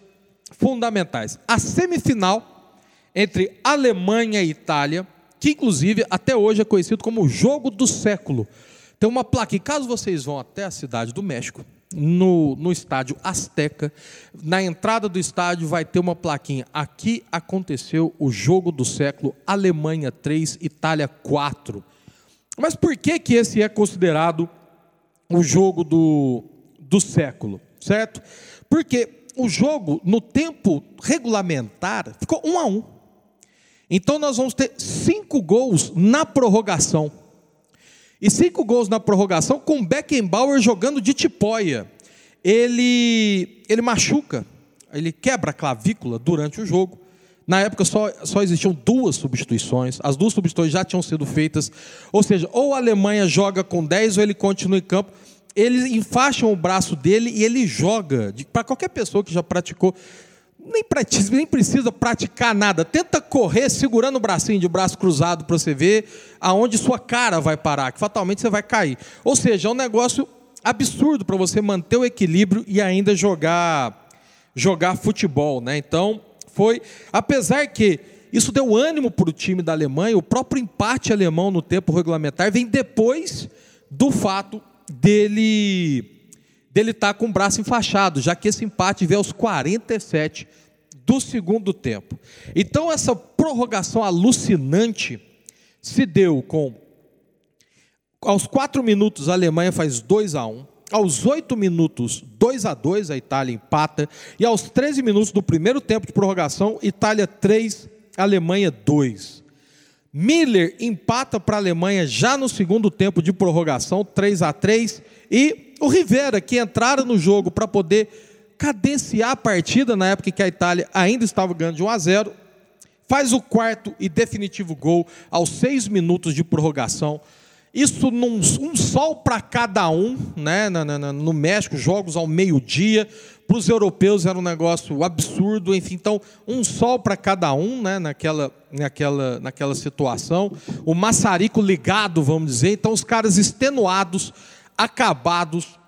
fundamentais. A semifinal entre Alemanha e Itália, que inclusive até hoje é conhecido como o jogo do século. Tem uma placa, e caso vocês vão até a cidade do México, no, no estádio Azteca, na entrada do estádio vai ter uma plaquinha. Aqui aconteceu o jogo do século, Alemanha 3, Itália 4. Mas por que, que esse é considerado o jogo do, do século? Certo? Porque o jogo, no tempo regulamentar, ficou um a um. Então nós vamos ter cinco gols na prorrogação. E cinco gols na prorrogação com Beckenbauer jogando de tipóia. Ele, ele machuca, ele quebra a clavícula durante o jogo. Na época só, só existiam duas substituições, as duas substituições já tinham sido feitas. Ou seja, ou a Alemanha joga com 10 ou ele continua em campo. Eles enfaixam o braço dele e ele joga. Para qualquer pessoa que já praticou, nem, precisa, nem precisa praticar nada. Tenta correr segurando o bracinho de braço cruzado para você ver aonde sua cara vai parar, que fatalmente você vai cair. Ou seja, é um negócio absurdo para você manter o equilíbrio e ainda jogar jogar futebol, né? Então, foi, apesar que Isso deu ânimo para o time da Alemanha. O próprio empate alemão no tempo regulamentar vem depois do fato dele dele estar com o braço enfaixado, já que esse empate veio aos 47 do segundo tempo. Então essa prorrogação alucinante se deu com aos 4 minutos a Alemanha faz 2 a 1, aos 8 minutos 2 a 2 a Itália empata e aos 13 minutos do primeiro tempo de prorrogação Itália 3, Alemanha 2. Miller empata para a Alemanha já no segundo tempo de prorrogação, 3 a 3 e o Rivera, que entraram no jogo para poder cadenciar a partida na época que a Itália ainda estava ganhando de 1 a 0, faz o quarto e definitivo gol aos seis minutos de prorrogação. Isso num um sol para cada um, né? Na- na- no México, jogos ao meio-dia. Para os europeus era um negócio absurdo, enfim. Então, um sol para cada um, né? Naquela, naquela, naquela situação. O maçarico ligado, vamos dizer. Então, os caras extenuados, acabados,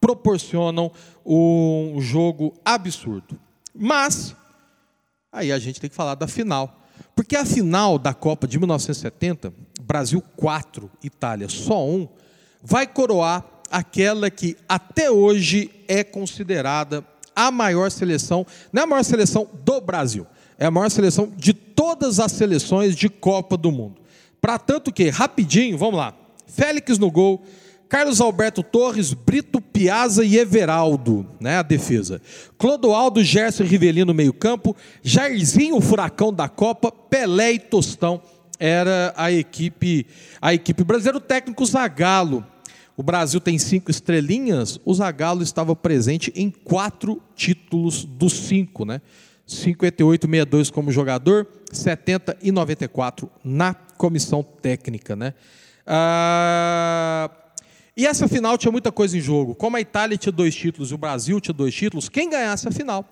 proporcionam um jogo absurdo. Mas Aí a gente tem que falar da final. Porque a final da Copa de 1970, Brasil 4, Itália só 1, vai coroar aquela que até hoje é considerada a maior seleção, não é a maior seleção do Brasil, é a maior seleção de todas as seleções de Copa do Mundo. Para tanto que, rapidinho, vamos lá. Félix no gol, Carlos Alberto Torres, Brito Piazza e Everaldo, né, a defesa. Clodoaldo, Gerson Rivelino no meio-campo, Jairzinho, o furacão da Copa, Pelé e Tostão era a equipe, a equipe brasileira, o técnico Zagallo. O Brasil tem cinco estrelinhas, o Zagallo estava presente em quatro títulos dos cinco, né? 58 62 como jogador, 70 e 94 na comissão técnica, né? Ah, e essa final tinha muita coisa em jogo. Como a Itália tinha dois títulos e o Brasil tinha dois títulos, quem ganhasse a final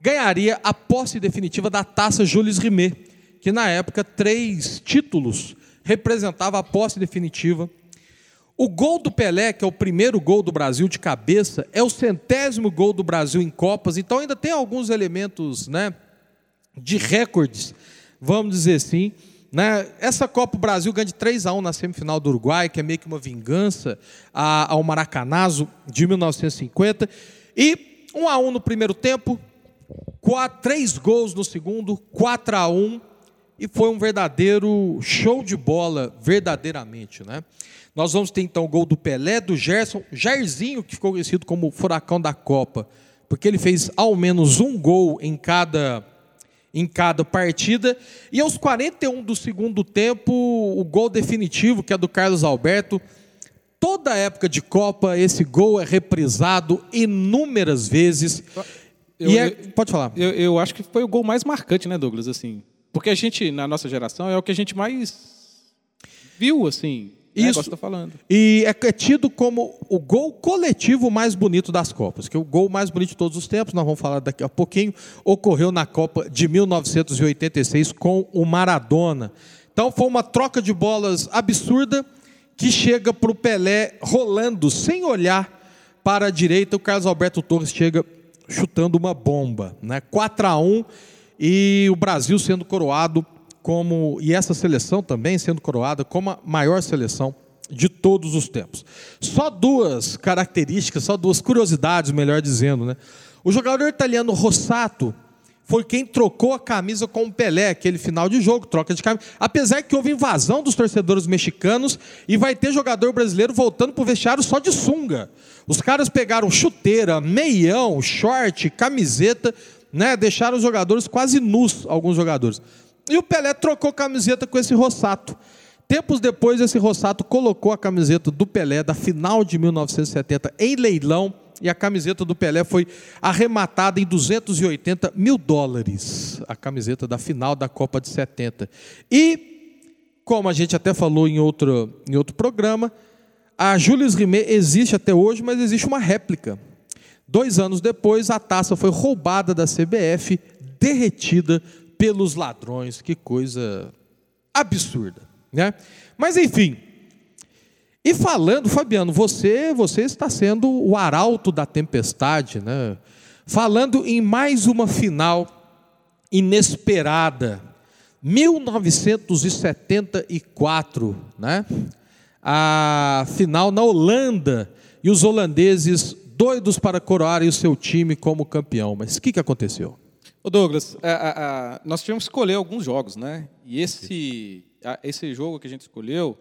ganharia a posse definitiva da taça Jules Rimet, que na época três títulos representava a posse definitiva. O gol do Pelé, que é o primeiro gol do Brasil de cabeça, é o centésimo gol do Brasil em Copas, então ainda tem alguns elementos né, de recordes, vamos dizer assim. Né? Essa Copa o Brasil ganha de 3 a 1 na semifinal do Uruguai, que é meio que uma vingança ao Maracanazo de 1950. E 1 a 1 no primeiro tempo, quatro, três gols no segundo, 4 a 1 e foi um verdadeiro show de bola, verdadeiramente, né? Nós vamos ter então o gol do Pelé, do Gerson, Jairzinho, que ficou conhecido como o furacão da Copa, porque ele fez ao menos um gol em cada em cada partida. E aos 41 do segundo tempo, o gol definitivo, que é do Carlos Alberto. Toda época de Copa, esse gol é reprisado inúmeras vezes. Eu- e é- eu- pode falar. Eu, eu acho que foi o gol mais marcante, né, Douglas? Assim, porque a gente, na nossa geração, é o que a gente mais viu, assim. Né, Isso. tá falando. E é é tido como o gol coletivo mais bonito das Copas, que o gol mais bonito de todos os tempos, nós vamos falar daqui a pouquinho, ocorreu na Copa de 1986 com o Maradona. Então foi uma troca de bolas absurda que chega para o Pelé rolando, sem olhar para a direita, o Carlos Alberto Torres chega chutando uma bomba, né? 4 a 1 e o Brasil sendo coroado como e essa seleção também sendo coroada como a maior seleção de todos os tempos. Só duas características, só duas curiosidades, melhor dizendo, né? O jogador italiano Rossato foi quem trocou a camisa com o Pelé, aquele final de jogo, troca de camisa. Apesar que houve invasão dos torcedores mexicanos e vai ter jogador brasileiro voltando para o vestiário só de sunga. Os caras pegaram chuteira, meião, short, camiseta, né? deixaram os jogadores quase nus, alguns jogadores. E o Pelé trocou camiseta com esse Rossato. Tempos depois, esse Rossato colocou a camiseta do Pelé da final de 1970 em leilão e a camiseta do Pelé foi arrematada em 280 mil dólares. A camiseta da final da Copa de 70. E, como a gente até falou em outro, em outro programa, a Jules Rimet existe até hoje, mas existe uma réplica. Dois anos depois, a taça foi roubada da CBF, derretida pelos ladrões. Que coisa absurda, né? Mas enfim. E falando, Fabiano, você, você está sendo o arauto da tempestade, né? Falando em mais uma final inesperada, 1974, né? A final na Holanda e os holandeses doidos para coroarem o seu time como campeão. Mas o que, que aconteceu? Ô Douglas, a- a- a- nós tivemos que escolher alguns jogos, né? E esse, a- esse jogo que a gente escolheu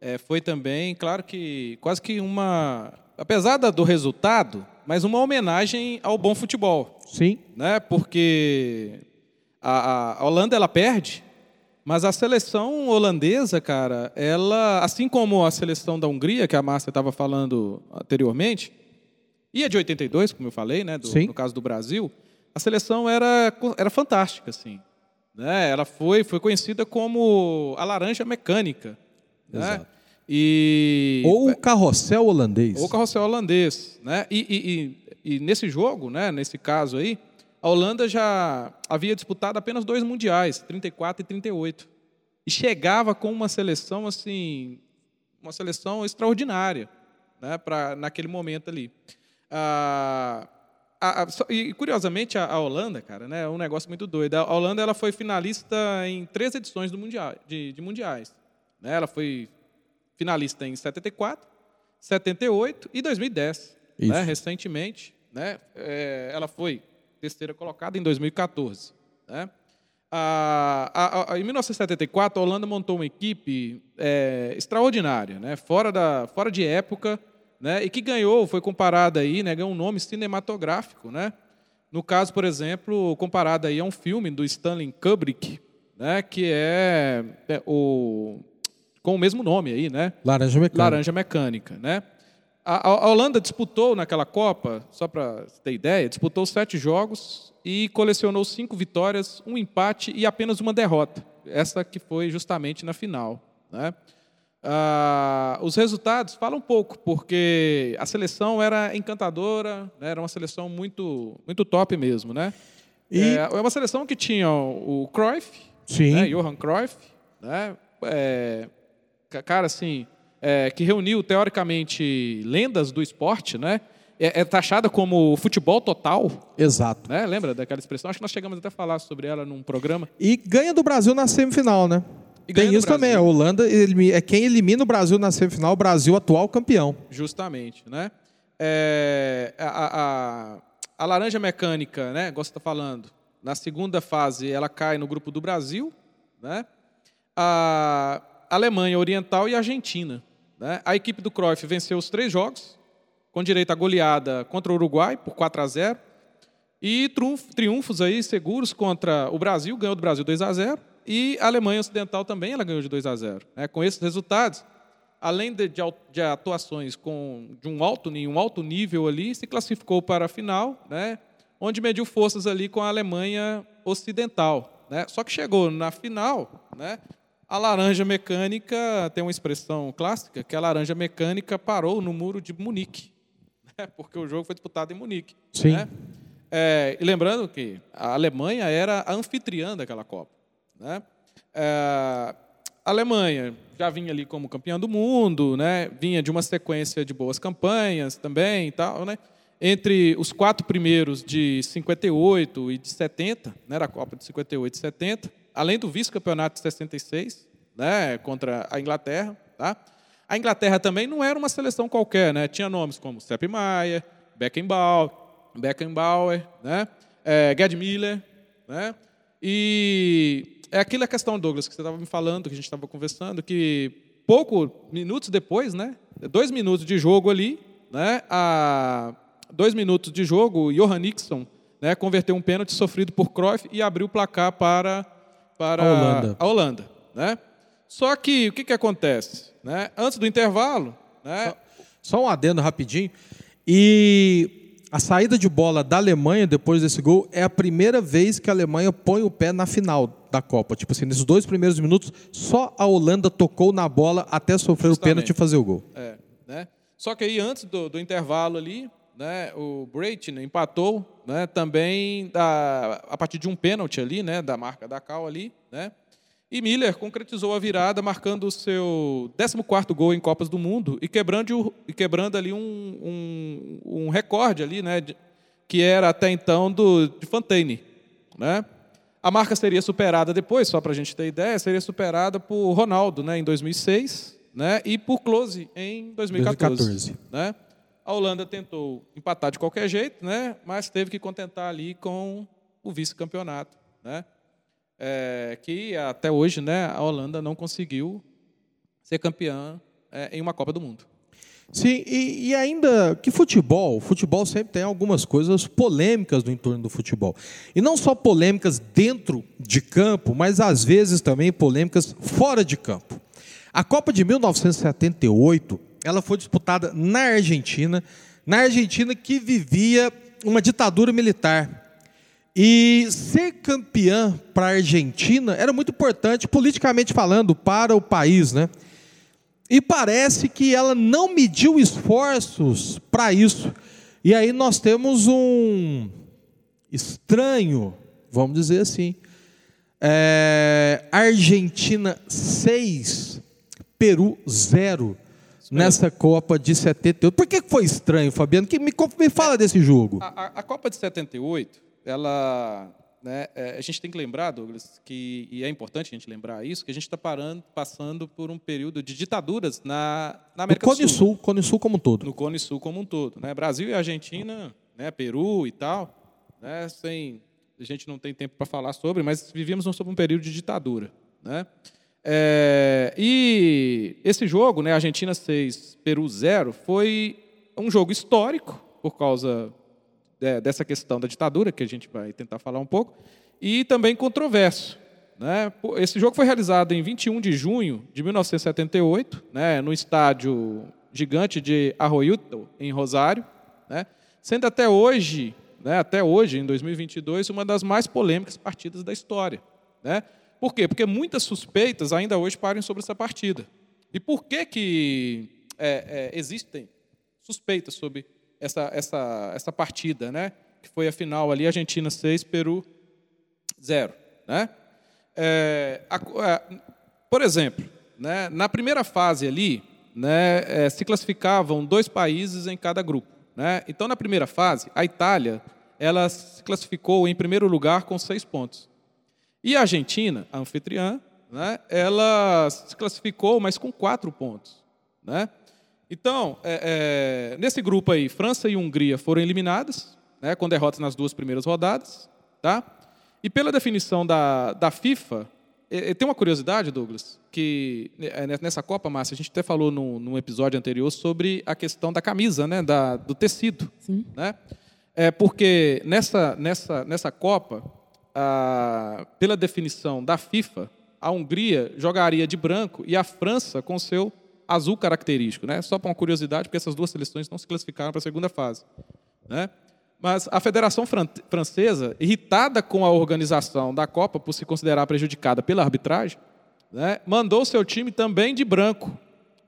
é, foi também, claro que quase que uma, apesar da- do resultado, mas uma homenagem ao bom futebol, Sim. né? Porque a, Holanda ela perde, mas a seleção holandesa, cara, ela, assim como a seleção da Hungria que a Márcia estava falando anteriormente, e a de 82, como eu falei, né, do- Sim. no caso do Brasil, a seleção era, era fantástica, assim. Né? Ela foi, foi conhecida como a laranja mecânica. Né? Exato. E, Ou o carrossel holandês. ou carrossel holandês. Né? E, e- e- e nesse jogo, né, nesse caso aí, a Holanda já havia disputado apenas dois mundiais, 34 e 38. E chegava com uma seleção assim, uma seleção extraordinária, né, para naquele momento ali. Ah, a- a- e curiosamente a, a Holanda, cara, né, é um negócio muito doido. A Holanda ela foi finalista em três edições do mundial, de, de mundiais. Né? Ela foi finalista em 74, 78 e 2010. Isso. Né? Recentemente, né? é, ela foi terceira colocada em 2014. Né? A- em 1974, a Holanda montou uma equipe é, extraordinária, né? fora, da, fora de época, né? e que ganhou, foi comparada aí, né? ganhou um nome cinematográfico. Né? No caso, por exemplo, comparado aí a um filme do Stanley Kubrick, né? que é, é o com o mesmo nome aí, né? Laranja mecânica. Laranja Mecânica, né? A, a- a Holanda disputou naquela Copa, só para ter ideia, disputou sete jogos e colecionou cinco vitórias, um empate e apenas uma derrota. Essa que foi justamente na final, né? Ah, os resultados falam um pouco, porque a seleção era encantadora, né? era uma seleção muito, muito top mesmo, né? E- É, é uma seleção que tinha o Cruyff, Sim. né, Johan Cruyff, né, é, ca- cara assim, é, que reuniu teoricamente lendas do esporte, né, é, é taxada como futebol total, Exato. né, lembra daquela expressão? Acho que nós chegamos até a falar sobre ela num programa. E ganha do Brasil na semifinal, né? E Tem isso também. A. Holanda é quem elimina o Brasil na semifinal, o Brasil atual campeão. Justamente, né? É, a, a- a- laranja mecânica, né? Igual você está falando, na segunda fase ela cai no grupo do Brasil, né? A Alemanha Oriental e a Argentina. Né? A equipe do Cruyff venceu os três jogos, com direito à goleada contra o Uruguai por 4 a 0 e triunf- triunfos aí seguros contra o Brasil, ganhou do Brasil 2 a 0 e a Alemanha Ocidental também ela ganhou de 2 a 0 né? Com esses resultados, além de, de atuações com, de um alto, um alto nível ali, se classificou para a final, né? onde mediu forças ali com a Alemanha Ocidental. Né? Só que chegou na final, né? a laranja mecânica tem uma expressão clássica, que a laranja mecânica parou no muro de Munique, né? porque o jogo foi disputado em Munique. Sim. né? É, e lembrando que a Alemanha era a anfitriã daquela Copa. Né? É, a Alemanha já vinha ali como campeã do mundo, né? vinha de uma sequência de boas campanhas também e tal. Né? Entre os quatro primeiros de 58 e de 70, né? era a Copa de 58 e 70, além do vice-campeonato de 66, né? contra a Inglaterra. Tá? A Inglaterra também não era uma seleção qualquer, né? tinha nomes como Sepp Maier, Beckenbauer, Beckenbauer, né? É, Gerd Miller, né? E é aquela questão, Douglas, que você estava me falando, que a gente estava conversando, que pouco minutos depois, né? Dois minutos de jogo ali, né? A dois minutos de jogo, o Johan Nixon, né? Converteu um pênalti sofrido por Cruyff e abriu o placar para para A Holanda. a Holanda, né? Só que o que que acontece, né? Antes do intervalo, né? Só um adendo rapidinho. E a saída de bola da Alemanha depois desse gol é a primeira vez que a Alemanha põe o pé na final da Copa. Tipo assim, nesses dois primeiros minutos, só a Holanda tocou na bola até sofrer Justamente. o pênalti e fazer o gol. É, né? Só que aí antes do, do intervalo ali, né, o Brayton empatou, né, também da, a partir de um pênalti ali, né, da marca da Cal ali, né? E Miller concretizou a virada, marcando o seu 14º gol em Copas do Mundo e quebrando, e quebrando ali um, um, um recorde ali, né, de- que era até então do de Fontaine, né? A marca seria superada depois, só para a gente ter ideia, seria superada por Ronaldo né, em 2006 né, e por Close em 2014. 2014. Né? A Holanda tentou empatar de qualquer jeito, né, mas teve que contentar ali com o vice-campeonato. Né? É, que até hoje né, a Holanda não conseguiu ser campeã é, em uma Copa do Mundo. Sim, e, e ainda que futebol, futebol sempre tem algumas coisas polêmicas no entorno do futebol. E não só polêmicas dentro de campo, mas às vezes também polêmicas fora de campo. A Copa de 1978, ela foi disputada na Argentina, na Argentina que vivia uma ditadura militar. E ser campeã para a Argentina era muito importante, politicamente falando, para o país, né? E parece que ela não mediu esforços para isso. E aí nós temos um estranho, vamos dizer assim. É, Argentina 6, Peru 0 nessa Copa de 78. Por que foi estranho, Fabiano? Que me, me fala desse jogo. A, a- a Copa de 78, ela, né, é, a gente tem que lembrar, Douglas, que e é importante a gente lembrar isso, que a gente está passando por um período de ditaduras na, na América do Sul, Sul, Cone Sul como um todo. no Cone Sul como um todo, né? Brasil e Argentina, né, Peru e tal, né, sem a gente não tem tempo para falar sobre, mas vivíamos sobre um período de ditadura, né? É, e esse jogo, né, Argentina 6, Peru 0, foi um jogo histórico por causa dessa questão da ditadura, que a gente vai tentar falar um pouco, e também controverso. Né? Esse jogo foi realizado em 21 de junho de 1978, né, no estádio gigante de Arroyuto, em Rosário, né, sendo até hoje, né, até hoje, em 2022, uma das mais polêmicas partidas da história. Né? Por quê? Porque muitas suspeitas ainda hoje param sobre essa partida. E por que, que é, é, existem suspeitas sobre essa, essa, essa partida, né? que foi a final ali, Argentina 6, Peru 0. Né? É, a- a- por exemplo, né, na primeira fase ali, né, é, se classificavam dois países em cada grupo. Né? Então, na primeira fase, a Itália ela se classificou em primeiro lugar com seis pontos. E a Argentina, a anfitriã, né, ela se classificou, mas com quatro pontos. Né? Então, é, é, nesse grupo aí, França e Hungria foram eliminadas, né, com derrotas nas duas primeiras rodadas. Tá? E pela definição da, da FIFA, é, tem uma curiosidade, Douglas, que é, nessa Copa, Márcia, a gente até falou num, num episódio anterior sobre a questão da camisa, né, da, do tecido. Sim. Né? É porque nessa, nessa, nessa Copa, a- pela definição da FIFA, a Hungria jogaria de branco e a França com seu azul característico. Né? Só para uma curiosidade, porque essas duas seleções não se classificaram para a segunda fase. Né? Mas a Federação Fran- Francesa, irritada com a organização da Copa por se considerar prejudicada pela arbitragem, né, mandou seu time também de branco,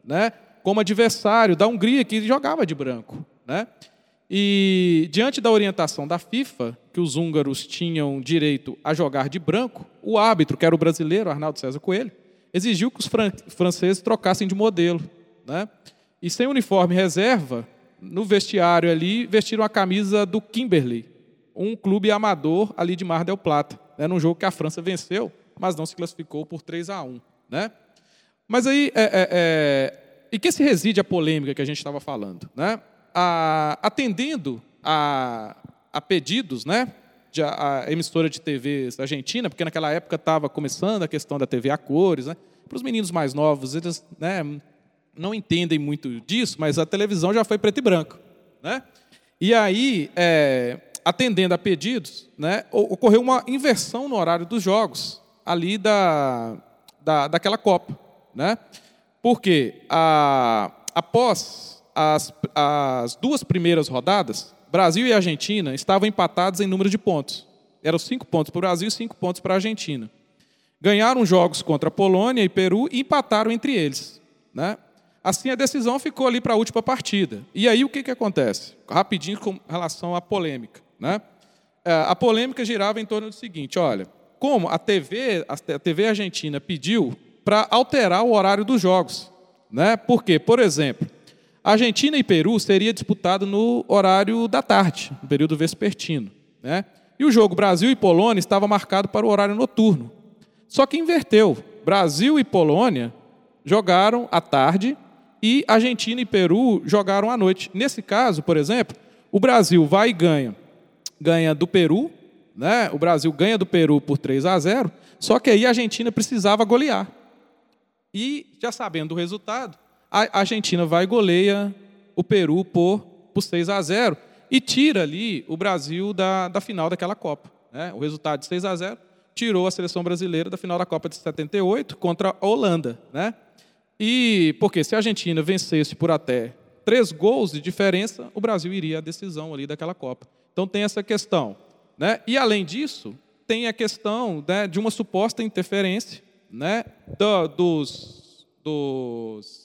né, como adversário da Hungria, que jogava de branco. Né? E, diante da orientação da FIFA, que os húngaros tinham direito a jogar de branco, o árbitro, que era o brasileiro, Arnaldo César Coelho, exigiu que os fran- franceses trocassem de modelo. Né? E sem uniforme reserva, no vestiário ali, vestiram a camisa do Kimberley, um clube amador ali de Mar del Plata. Né? Num jogo que a França venceu, mas não se classificou por 3 a 1 né? Mas aí, é, é, é, e que se reside a polêmica que a gente estava falando? Né? A- atendendo a, a pedidos né, de a, a emissora de TVs argentina, porque naquela época estava começando a questão da TV a cores. Né? Para os meninos mais novos, eles né, não entendem muito disso, mas a televisão já foi preto e branco. Né? E aí, é, atendendo a pedidos, né, ocorreu uma inversão no horário dos jogos, ali da, da, daquela Copa. Né? Porque a, após as, as duas primeiras rodadas, Brasil e Argentina estavam empatados em número de pontos. Eram cinco pontos para o Brasil e cinco pontos para a Argentina. Ganharam jogos contra a Polônia e Peru e empataram entre eles. Né? Assim, a decisão ficou ali para a última partida. E aí, o que, que acontece? Rapidinho com relação à polêmica. Né? É, A polêmica girava em torno do seguinte, olha, como a TV, a TV argentina pediu para alterar o horário dos jogos. Né? Por quê? Por exemplo, Argentina e Peru seria disputado no horário da tarde, no período vespertino. Né? E o jogo Brasil e Polônia estava marcado para o horário noturno. Só que inverteu. Brasil e Polônia jogaram à tarde e Argentina e Peru jogaram à noite. Nesse caso, por exemplo, o Brasil vai e ganha. Ganha do Peru, né? O Brasil ganha do Peru por 3 a 0, só que aí a Argentina precisava golear. E, já sabendo o resultado, a Argentina vai e goleia o Peru por, por 6 a 0 e tira ali o Brasil da, da final daquela Copa. Né? O resultado de 6 a 0 tirou a seleção brasileira da final da Copa de 78 contra a Holanda. Né? E porque se a Argentina vencesse por até três gols de diferença, o Brasil iria à decisão ali daquela Copa. Então tem essa questão. Né? E além disso, tem a questão né, de uma suposta interferência né, do- dos, dos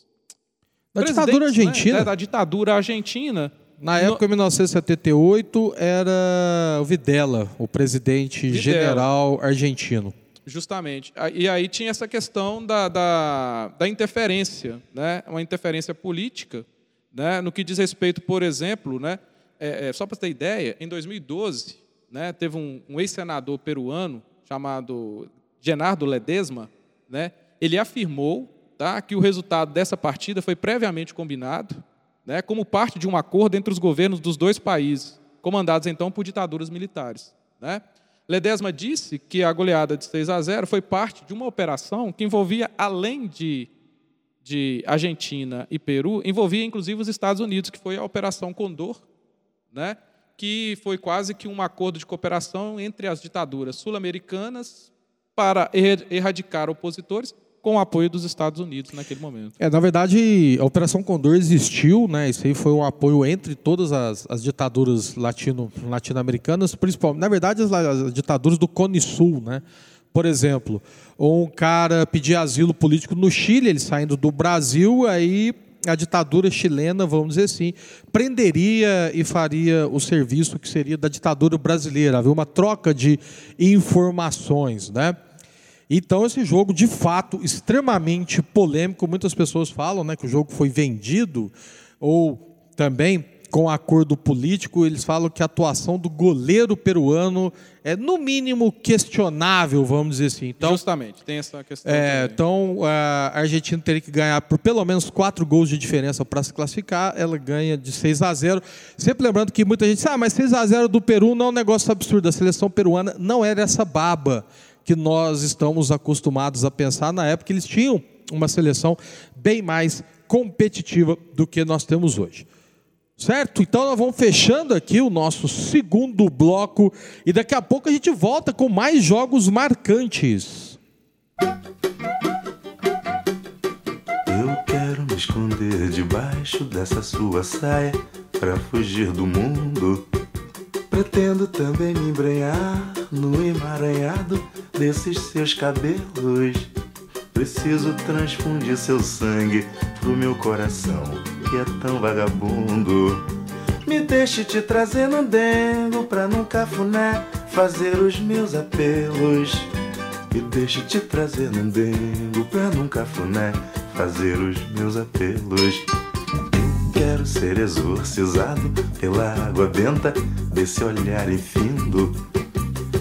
Da ditadura né, argentina. né, da ditadura argentina. Na época, em 1978, era o Videla, o presidente Videla. general argentino. Justamente. E aí tinha essa questão da, da, da interferência, né? uma interferência política, né? no que diz respeito, por exemplo, né? é, é, só para ter ideia, em 2012, né? teve um, um ex-senador peruano chamado Genardo Ledesma, né? ele afirmou tá? que o resultado dessa partida foi previamente combinado né? como parte de um acordo entre os governos dos dois países, comandados então por ditaduras militares. Né? Ledesma disse que a goleada de 6 a 0 foi parte de uma operação que envolvia, além de, de Argentina e Peru, envolvia inclusive os Estados Unidos, que foi a Operação Condor, né? que foi quase que um acordo de cooperação entre as ditaduras sul-americanas para erra- erradicar opositores com o apoio dos Estados Unidos naquele momento. É, na verdade, a Operação Condor existiu, né? Isso aí foi um apoio entre todas as, as ditaduras latino, latino-americanas, principalmente, na verdade, as, as ditaduras do Cone Sul, né? Por exemplo, um cara pedia asilo político no Chile, ele saindo do Brasil, aí a ditadura chilena, vamos dizer assim, prenderia e faria o serviço que seria da ditadura brasileira. Havia uma troca de informações, né? Então esse jogo, de fato, extremamente polêmico. Muitas pessoas falam, né, que o jogo foi vendido ou também com acordo político. Eles falam que a atuação do goleiro peruano é no mínimo questionável, vamos dizer assim. Então, Justamente, tem essa questão. é, então a Argentina teria que ganhar por pelo menos quatro gols de diferença para se classificar. Ela ganha de 6 a 0. Sempre lembrando que muita gente diz, ah, mas 6 a 0 do Peru não é um negócio absurdo. A seleção peruana não era essa baba que nós estamos acostumados a pensar. Na época eles tinham uma seleção bem mais competitiva do que nós temos hoje. Certo? Então nós vamos fechando aqui o nosso segundo bloco e daqui a pouco a gente volta com mais jogos marcantes. Eu quero me esconder debaixo dessa sua saia pra fugir do mundo. Pretendo também me embrenhar no emaranhado desses seus cabelos. Preciso transfundir seu sangue pro meu coração, que é tão vagabundo. Me deixe te trazer no dengo pra num cafuné fazer os meus apelos. Me deixe te trazer num dengo pra num cafuné fazer os meus apelos. Quero ser exorcizado pela água benta desse olhar infindo.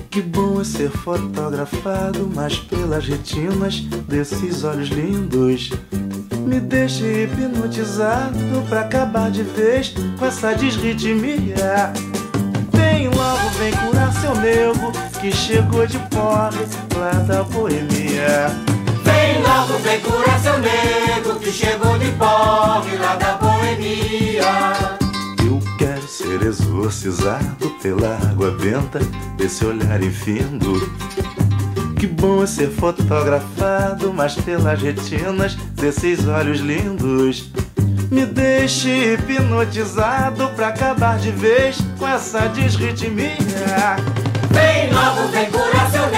Que bom é ser fotografado, mas pelas retinas desses olhos lindos. Me deixe hipnotizado pra acabar de vez com essa desritmia. Vem logo, vem curar seu nego que chegou de porre lá da boemia. Vem logo, vem curar seu nego que chegou de porre lá da boemia. Eu quero ser exorcizado pela água benta desse olhar infindo. Que bom é ser fotografado, mas pelas retinas desses olhos lindos. Me deixe hipnotizado pra acabar de vez com essa desritmia. Vem logo, vem curar seu nego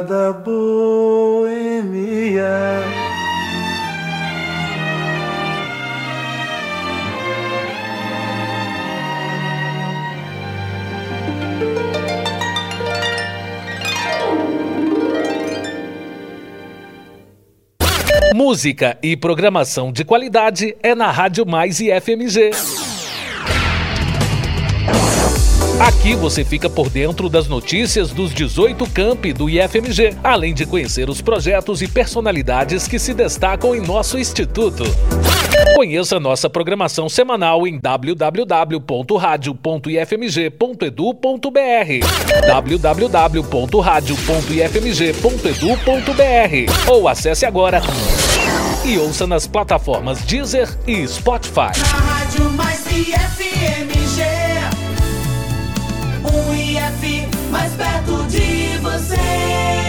da boemia. É. Música e programação de qualidade é na Rádio Mais e FMG. Aqui você fica por dentro das notícias dos 18 campi do IFMG, além de conhecer os projetos e personalidades que se destacam em nosso instituto. Conheça nossa programação semanal em www.radio.ifmg.edu.br www.radio.ifmg.edu.br ou acesse agora e ouça nas plataformas Deezer e Spotify. Mais perto de você.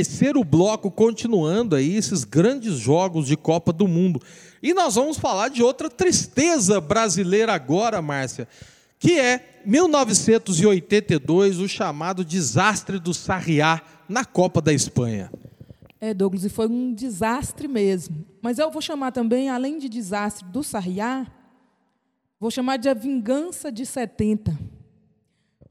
Terceiro bloco, continuando aí esses grandes jogos de Copa do Mundo. E nós vamos falar de outra tristeza brasileira agora, Márcia, que é 1982, o chamado desastre do Sarriá na Copa da Espanha. É, Douglas, e foi um desastre mesmo. Mas eu vou chamar também, além de desastre do Sarriá, vou chamar de a vingança de 70.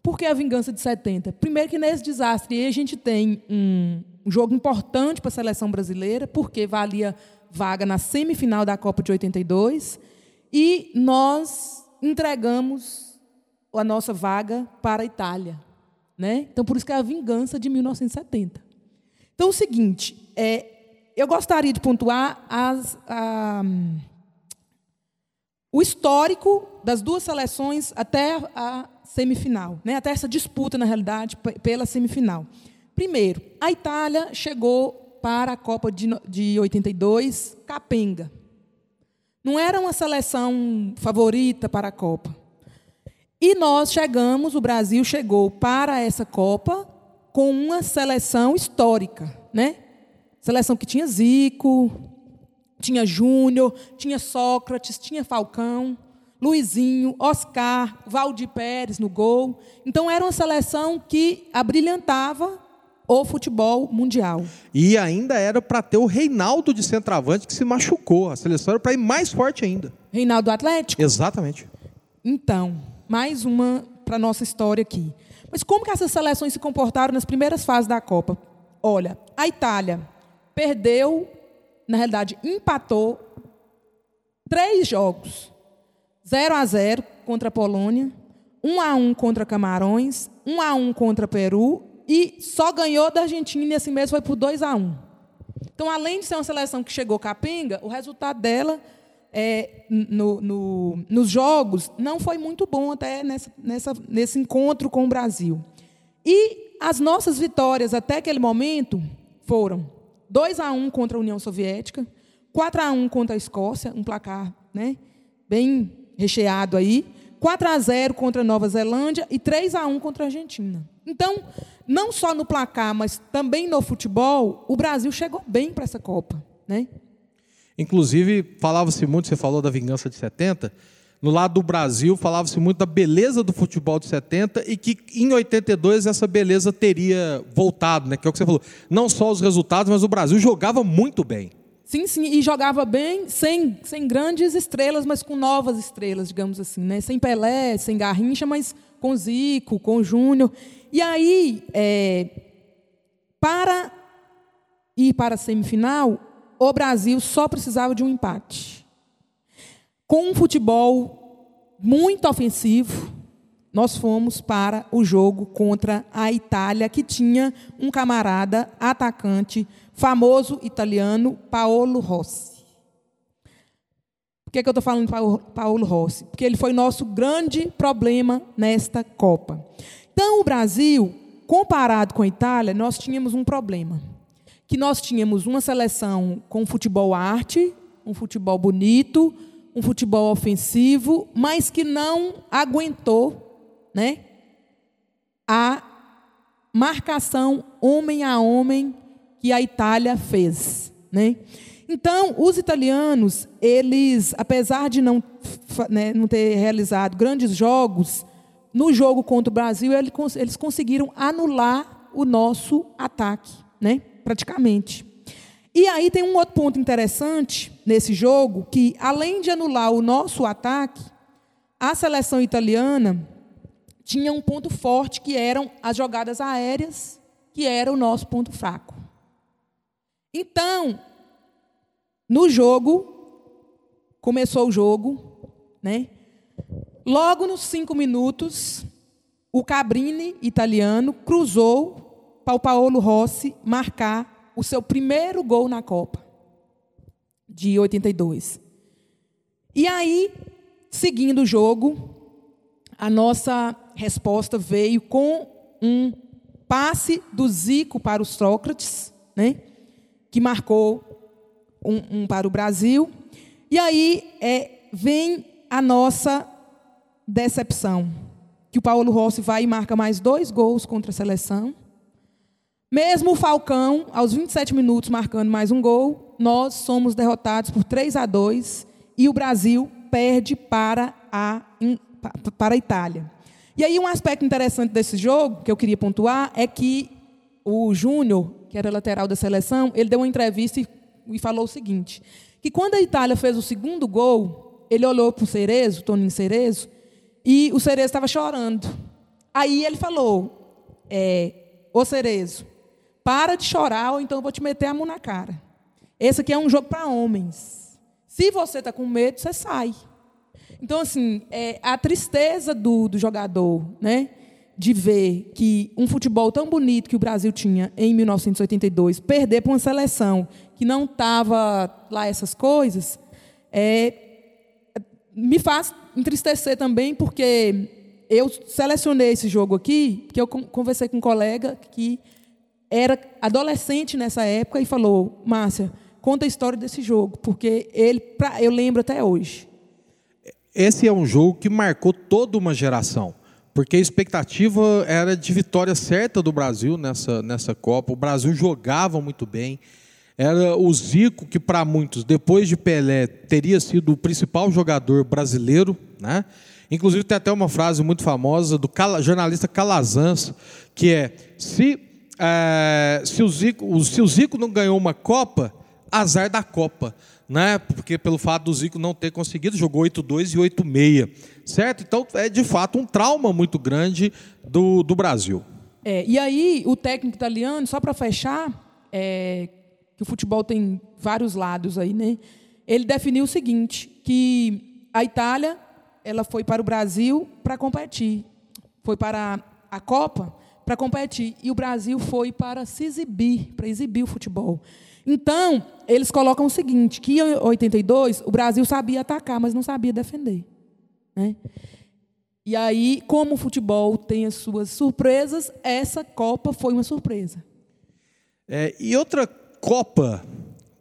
Por que a vingança de 70? Primeiro que nesse desastre a gente tem um, um jogo importante para a seleção brasileira, porque valia vaga na semifinal da Copa de 82, e nós entregamos a nossa vaga para a Itália. Né? Então, por isso que é a vingança de 1970. Então, é o seguinte, é, eu gostaria de pontuar as, a, o histórico das duas seleções até a semifinal, né? até essa disputa, na realidade, pela semifinal. Primeiro, a Itália chegou para a Copa de, de 82 capenga. Não era uma seleção favorita para a Copa. E nós chegamos, o Brasil chegou para essa Copa com uma seleção histórica, né? Seleção que tinha Zico, tinha Júnior, tinha Sócrates, tinha Falcão. Luizinho, Oscar, Valdir Pérez no gol. Então era uma seleção que abrilhantava o futebol mundial. E ainda era para ter o Reinaldo de centroavante que se machucou. A seleção era para ir mais forte ainda. Reinaldo Atlético? Exatamente. Então, mais uma para nossa história aqui. Mas como que essas seleções se comportaram nas primeiras fases da Copa? Olha, a Itália perdeu, na realidade, empatou três jogos 0 a 0 contra a Polônia, 1 a 1 contra Camarões, 1 a 1 contra Peru e só ganhou da Argentina e assim mesmo foi por 2 a 1. Então, além de ser uma seleção que chegou capenga, o resultado dela é, no, no, nos jogos não foi muito bom até nessa, nessa, nesse encontro com o Brasil. E as nossas vitórias até aquele momento foram 2 a 1 contra a União Soviética, 4 a 1 contra a Escócia, um placar né, bem recheado aí, 4 a 0 contra a Nova Zelândia e 3 a 1 contra a Argentina. Então, não só no placar, mas também no futebol, o Brasil chegou bem para essa Copa, né? Inclusive, falava-se muito, você falou da vingança de 70, no lado do Brasil falava-se muito da beleza do futebol de 70 e que em 82 essa beleza teria voltado, né? Que é o que você falou. Não só os resultados, mas o Brasil jogava muito bem. Sim, sim, e jogava bem, sem, sem grandes estrelas, mas com novas estrelas, digamos assim, né? Sem Pelé, sem Garrincha, mas com Zico, com Júnior. E aí, é, para ir para a semifinal, o Brasil só precisava de um empate. Com um futebol muito ofensivo, nós fomos para o jogo contra a Itália, que tinha um camarada atacante famoso italiano Paolo Rossi. Por que, que eu estou falando de Paolo Rossi? Porque ele foi nosso grande problema nesta Copa. Então, o Brasil, comparado com a Itália, nós tínhamos um problema. Que nós tínhamos uma seleção com futebol arte, um futebol bonito, um futebol ofensivo, mas que não aguentou né, a marcação homem a homem que a Itália fez, né? Então, os italianos, eles, apesar de não, né, não ter realizado grandes jogos, no jogo contra o Brasil, eles conseguiram anular o nosso ataque, né? praticamente. E aí tem um outro ponto interessante nesse jogo, que além de anular o nosso ataque, a seleção italiana tinha um ponto forte, que eram as jogadas aéreas, que era o nosso ponto fraco. Então, no jogo, começou o jogo, né? Logo nos cinco minutos, o Cabrini, italiano, cruzou para o Paolo Rossi marcar o seu primeiro gol na Copa de 82. E aí, seguindo o jogo, a nossa resposta veio com um passe do Zico para o Sócrates, né? que marcou um, um para o Brasil. E aí é, vem a nossa decepção, que o Paulo Rossi vai e marca mais dois gols contra a seleção, Mesmo o Falcão, aos 27 minutos, marcando mais um gol, nós somos derrotados por 3 a 2 e o Brasil perde para a, para a Itália. E aí, um aspecto interessante desse jogo, que eu queria pontuar, é que o Júnior, que era lateral da seleção, ele deu uma entrevista e, e falou o seguinte: que quando a Itália fez o segundo gol, ele olhou para o Cerezo, Toninho Cerezo, e o Cerezo estava chorando. Aí ele falou: é, Ô Cerezo, para de chorar ou então eu vou te meter a mão na cara. Esse aqui é um jogo para homens. Se você está com medo, você sai. Então, assim, é, a tristeza do, do jogador, né? De ver que um futebol tão bonito que o Brasil tinha em 1982 perder para uma seleção que não estava lá essas coisas, é, me faz entristecer também, porque eu selecionei esse jogo aqui, porque eu con- conversei com um colega que era adolescente nessa época e falou: Márcia, conta a história desse jogo, porque ele, pra- eu lembro até hoje. Esse é um jogo que marcou toda uma geração, porque a expectativa era de vitória certa do Brasil nessa, nessa Copa. O Brasil jogava muito bem. Era o Zico, que para muitos, depois de Pelé, teria sido o principal jogador brasileiro. Né? Inclusive, tem até uma frase muito famosa do jornalista Calazans, que é: se, eh, se, o Zico, se o Zico não ganhou uma Copa, azar da Copa, né? Porque pelo fato do Zico não ter conseguido, jogou 8-2 e 8-6, certo? Então é de fato um trauma muito grande do, do Brasil. É, e aí, o técnico italiano, só para fechar, é, que o futebol tem vários lados aí, né? Ele definiu o seguinte, que a Itália ela foi para o Brasil para competir, foi para a Copa para competir e o Brasil foi para se exibir, para exibir o futebol. Então, eles colocam o seguinte, que em 82 o Brasil sabia atacar, mas não sabia defender, né? E aí, como o futebol tem as suas surpresas, essa Copa foi uma surpresa. É, e outra Copa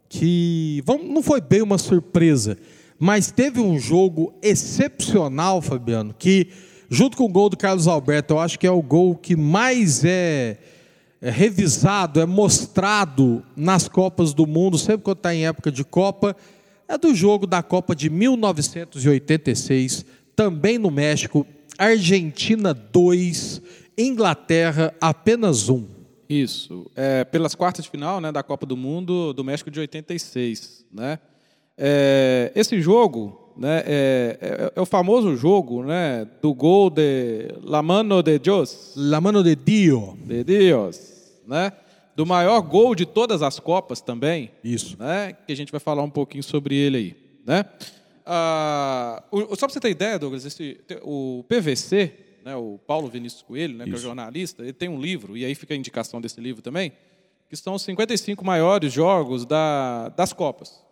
que não foi bem uma surpresa, mas teve um jogo excepcional, Fabiano, que junto com o gol do Carlos Alberto, eu acho que é o gol que mais é, é revisado, é mostrado nas Copas do Mundo, sempre quando está em época de Copa, é do jogo da Copa de 1986, também no México, Argentina 2, Inglaterra apenas 1. Isso. É, pelas quartas de final né, da Copa do Mundo do México de 86. Né? É, esse jogo né, é, é- é o famoso jogo né, do gol de La Mano de Dios, La mano de Dio. de Dios, né? do maior gol de todas as Copas também. Isso. Né? Que a gente vai falar um pouquinho sobre ele aí. Né? Ah, o- só para você ter ideia, Douglas, esse- o PVC, né, o Paulo Vinícius Coelho, né, que é jornalista, ele tem um livro, e aí fica a indicação desse livro também, que são os 55 maiores jogos da- das Copas.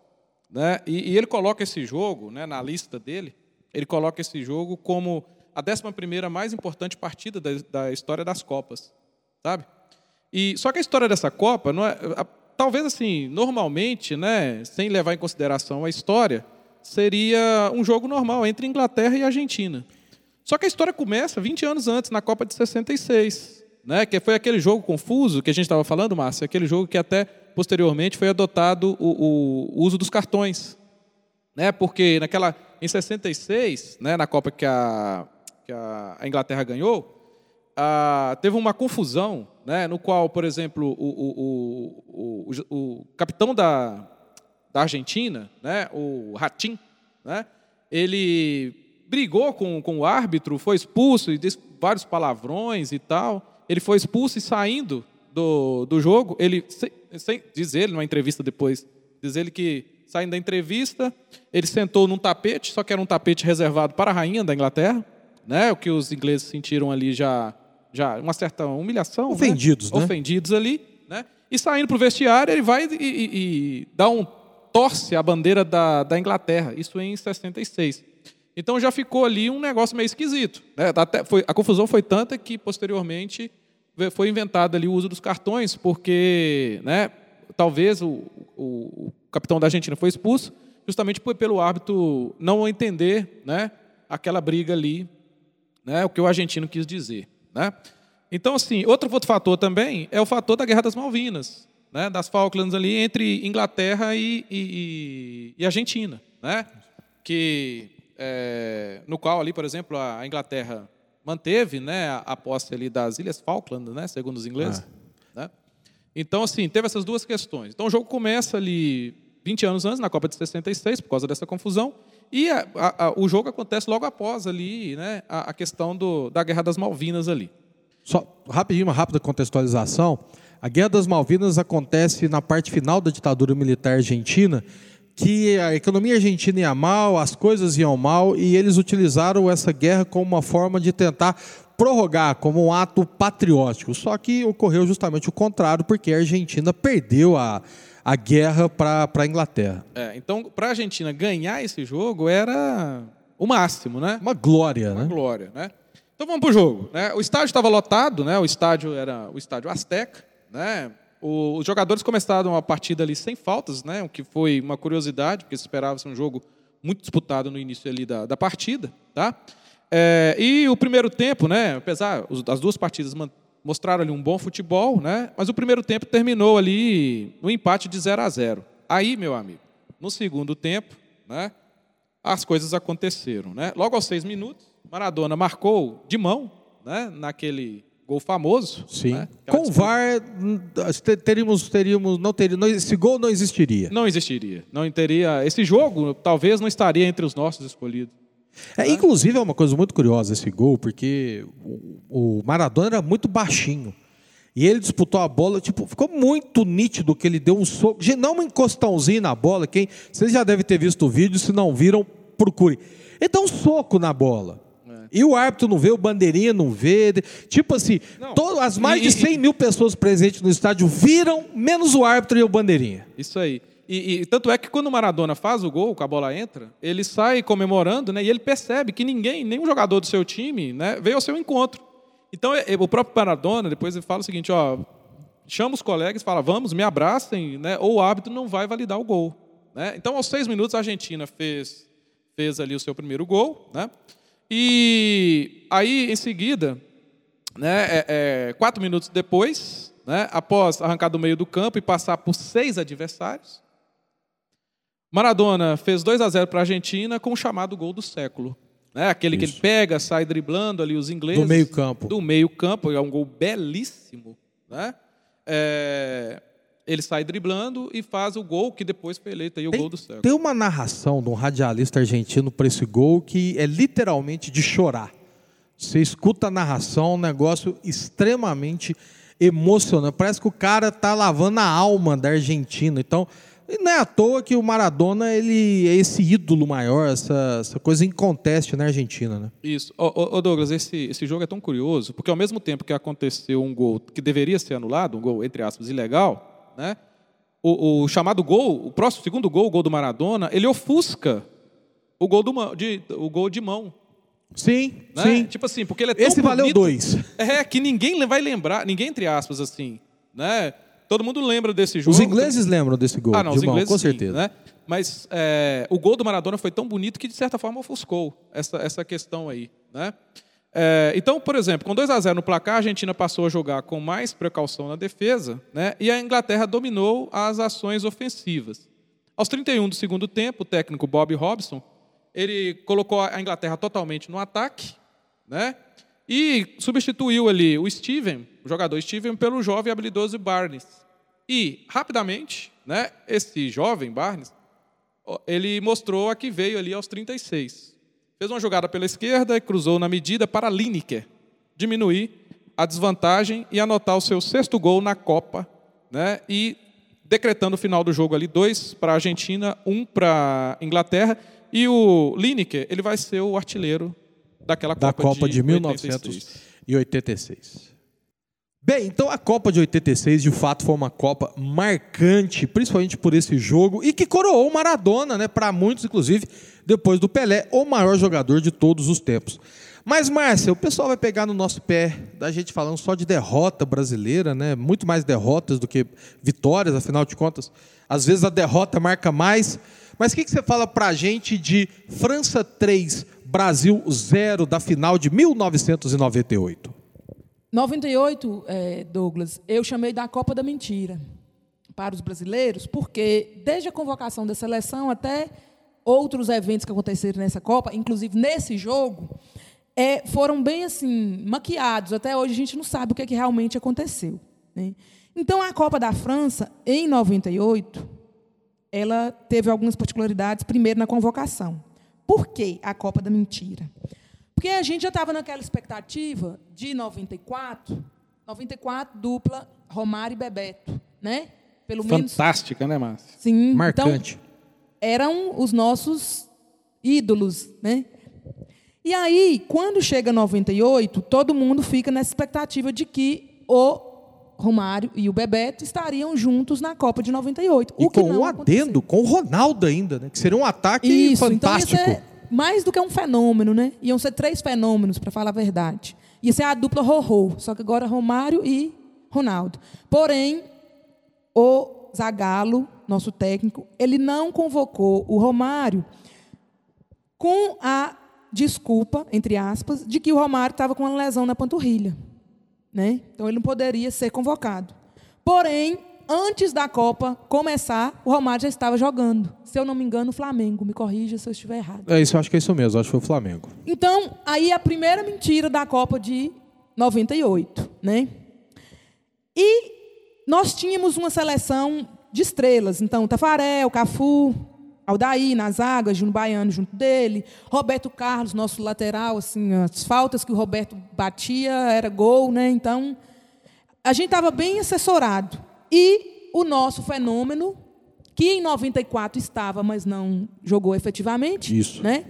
Né? E, e ele coloca esse jogo, né, na lista dele, ele coloca esse jogo como a 11ª mais importante partida da, da história das Copas, sabe? E só que a história dessa Copa, não é, a- talvez assim, normalmente, né, sem levar em consideração a história, seria um jogo normal entre Inglaterra e Argentina. Só que a história começa 20 anos antes, na Copa de 66, né, que foi aquele jogo confuso que a gente estava falando, Márcia, aquele jogo que até posteriormente foi adotado o, o uso dos cartões, né? Porque naquela em 66, né, na Copa que a, que a a Inglaterra ganhou, ah, teve uma confusão, né, no qual, por exemplo, o, o, o, o, o capitão da, da Argentina, né, o Ratim, né, ele brigou com, com o árbitro, foi expulso e disse vários palavrões e tal. Ele foi expulso e saindo do, do jogo, ele, sem, sem- diz ele numa entrevista depois, diz ele que saindo da entrevista, ele sentou num tapete, só que era um tapete reservado para a rainha da Inglaterra, né? O que os ingleses sentiram ali já, já uma certa humilhação, né? Ofendidos, né? Ofendidos ali, né? E saindo para o vestiário, ele vai e, e- e dá um torce a bandeira da, da Inglaterra. Isso em 66. Então já ficou ali um negócio meio esquisito. Né? Até foi, a confusão foi tanta que posteriormente foi inventado ali o uso dos cartões, porque né, talvez o, o- o capitão da Argentina foi expulso justamente pelo árbitro não entender né, aquela briga ali, né, o que o argentino quis dizer. Né? Então, assim, outro, outro fator também é o fator da Guerra das Malvinas, né? das Falklands ali entre Inglaterra e, e, e Argentina, né? que, é, no qual ali, por exemplo, a Inglaterra manteve né, a, posse ali das Ilhas Falkland, né, segundo os ingleses. Né? Então, assim, teve essas duas questões. Então, o jogo começa ali 20 anos antes, na Copa de 66, por causa dessa confusão, e a- a- o jogo acontece logo após ali, né, a, a questão do, da Guerra das Malvinas ali. Só rapidinho, uma rápida contextualização. A Guerra das Malvinas acontece na parte final da ditadura militar argentina, que a economia argentina ia mal, as coisas iam mal, e eles utilizaram essa guerra como uma forma de tentar prorrogar como um ato patriótico. Só que ocorreu justamente o contrário, porque a Argentina perdeu a, a guerra para a Inglaterra. É, então, para a Argentina ganhar esse jogo era o máximo, né? Uma glória, Uma né? glória, né? Então vamos para o jogo. Né? O estádio estava lotado, né? O estádio era o estádio Azteca, né? Os jogadores começaram a partida ali sem faltas, né? O que foi uma curiosidade, porque esperava ser um jogo muito disputado no início ali da, da partida, tá? É, e o primeiro tempo, né? Apesar as duas partidas mostraram ali um bom futebol, né? Mas o primeiro tempo terminou ali no empate de 0 a 0. Aí, meu amigo, no segundo tempo, né? as coisas aconteceram. Né? Logo aos seis minutos, Maradona marcou de mão, né? naquele gol famoso. Sim. né? Com o disputa. VAR, hum, te- teríamos, teríamos, não teria, não- esse gol não existiria. Não existiria. Não teria. Esse jogo talvez não estaria entre os nossos escolhidos. É, inclusive é uma coisa muito curiosa esse gol, porque o, o Maradona era muito baixinho. E ele disputou a bola, tipo, ficou muito nítido que ele deu um soco, não um encostãozinho na bola, quem, vocês já devem ter visto o vídeo, se não viram, procure. Ele dá um soco na bola. E o árbitro não vê, o bandeirinha não vê. Tipo assim, Não. todo- as mais E- de 100 mil pessoas presentes no estádio viram, menos o árbitro e o bandeirinha. Isso aí. E, e tanto é que quando o Maradona faz o gol, que a bola entra, ele sai comemorando, né? E ele percebe que ninguém, nenhum jogador do seu time, né, veio ao seu encontro. Então é- é- o próprio Maradona depois ele fala o seguinte, ó, chama os colegas, fala, vamos, me abracem, né? Ou o árbitro não vai validar o gol, né? Então aos seis minutos a Argentina fez fez ali o seu primeiro gol, né? E aí em seguida né, é- é, quatro minutos depois, né, após arrancar do meio do campo e passar por seis adversários, Maradona fez 2 a 0 para a Argentina com o chamado gol do século. Né, aquele que ele pega, sai driblando ali os ingleses. Do meio-campo. Do meio-campo, é um gol belíssimo. Né? É, ele sai driblando e faz o gol que depois foi eleito aí o gol do século. Tem uma narração de um radialista argentino para esse gol que é literalmente de chorar. Você escuta a narração, um negócio extremamente emocionante. Parece que o cara tá lavando a alma da Argentina. Então, não é à toa que o Maradona ele é esse ídolo maior, essa, essa coisa inconteste na Argentina, né? Isso. Ô, ô, ô, Douglas, esse, esse jogo é tão curioso, porque ao mesmo tempo que aconteceu um gol que deveria ser anulado, um gol, entre aspas, ilegal, né? o, o chamado gol, o próximo segundo gol, o gol do Maradona, ele ofusca o gol, do, de, o gol de mão. Sim, Né? sim. Tipo assim, porque ele é tão Esse valeu bonito- dois. É, que ninguém vai lembrar, ninguém, entre aspas, assim, né? Todo mundo lembra desse jogo. Os ingleses lembram desse gol, Ah, não, os de mão, ingleses com sim, certeza. né? Mas é, o gol do Maradona foi tão bonito que, de certa forma, ofuscou essa, essa questão aí. Né? É, então, por exemplo, com 2 a 0 no placar, a Argentina passou a jogar com mais precaução na defesa né? e a Inglaterra dominou as ações ofensivas. Aos 31 do segundo tempo, o técnico Bob Robson ele colocou a Inglaterra totalmente no ataque né? e substituiu ali o Steven, o jogador Steven, pelo jovem habilidoso Barnes. E, rapidamente, né, esse jovem Barnes, ele mostrou a que veio ali aos 36. Fez uma jogada pela esquerda e cruzou na medida para Lineker diminuir a desvantagem e anotar o seu sexto gol na Copa, né, e decretando o final do jogo ali, dois para a Argentina, um para a Inglaterra, e o Lineker, ele vai ser o artilheiro daquela da Copa, Copa de, 86. 1986. Bem, então a Copa de 86 de fato foi uma Copa marcante, principalmente por esse jogo, e que coroou Maradona, né, para muitos, inclusive, depois do Pelé, o maior jogador de todos os tempos. Mas, Márcia, o pessoal vai pegar no nosso pé da gente falando só de derrota brasileira, né? Muito mais derrotas do que vitórias, afinal de contas. Às vezes a derrota marca mais. Mas o que, que você fala pra gente de França 3, Brasil 0 da final de 1998? 98, eh, Douglas, eu chamei da Copa da Mentira para os brasileiros, porque desde a convocação da seleção até outros eventos que aconteceram nessa Copa, inclusive nesse jogo, eh, foram bem assim maquiados. Até hoje a gente não sabe o que, é que realmente aconteceu. né? Então a Copa da França em 98, ela teve algumas particularidades. Primeiro na convocação. Por que a Copa da Mentira? Porque a gente já estava naquela expectativa de 94, 94 dupla Romário e Bebeto, né? Pelo menos Fantástica, né, Márcia? sim. Marcante. Então, eram os nossos ídolos, né? E aí, quando chega 98, todo mundo fica nessa expectativa de que o Romário e o Bebeto estariam juntos na Copa de 98. e o que com não um aconteceu. adendo, com o Ronaldo ainda, né? Que seria um ataque Isso, fantástico. então ia ser mais do que um fenômeno, né? Iam ser três fenômenos, para falar a verdade. Ia ser a dupla Rorô, só que agora Romário e Ronaldo. Porém, o Zagallo, nosso técnico, ele não convocou o Romário com a desculpa, entre aspas, de que o Romário estava com uma lesão na panturrilha. Né? Então ele não poderia ser convocado. Porém, antes da Copa começar, o Romário já estava jogando. Se eu não me engano, o Flamengo. Me corrija se eu estiver errado. É isso, acho que é isso mesmo. Acho que foi o Flamengo. Então, aí a primeira mentira da Copa de 98, né? E nós tínhamos uma seleção de estrelas. Então, Tafarel, Cafu, Aldair na zaga, Júnior Baiano junto dele, Roberto Carlos, nosso lateral, assim, as faltas que o Roberto batia era gol, né? Então, a gente estava bem assessorado. E o nosso fenômeno, que em 94 estava, mas não jogou efetivamente, Isso. né?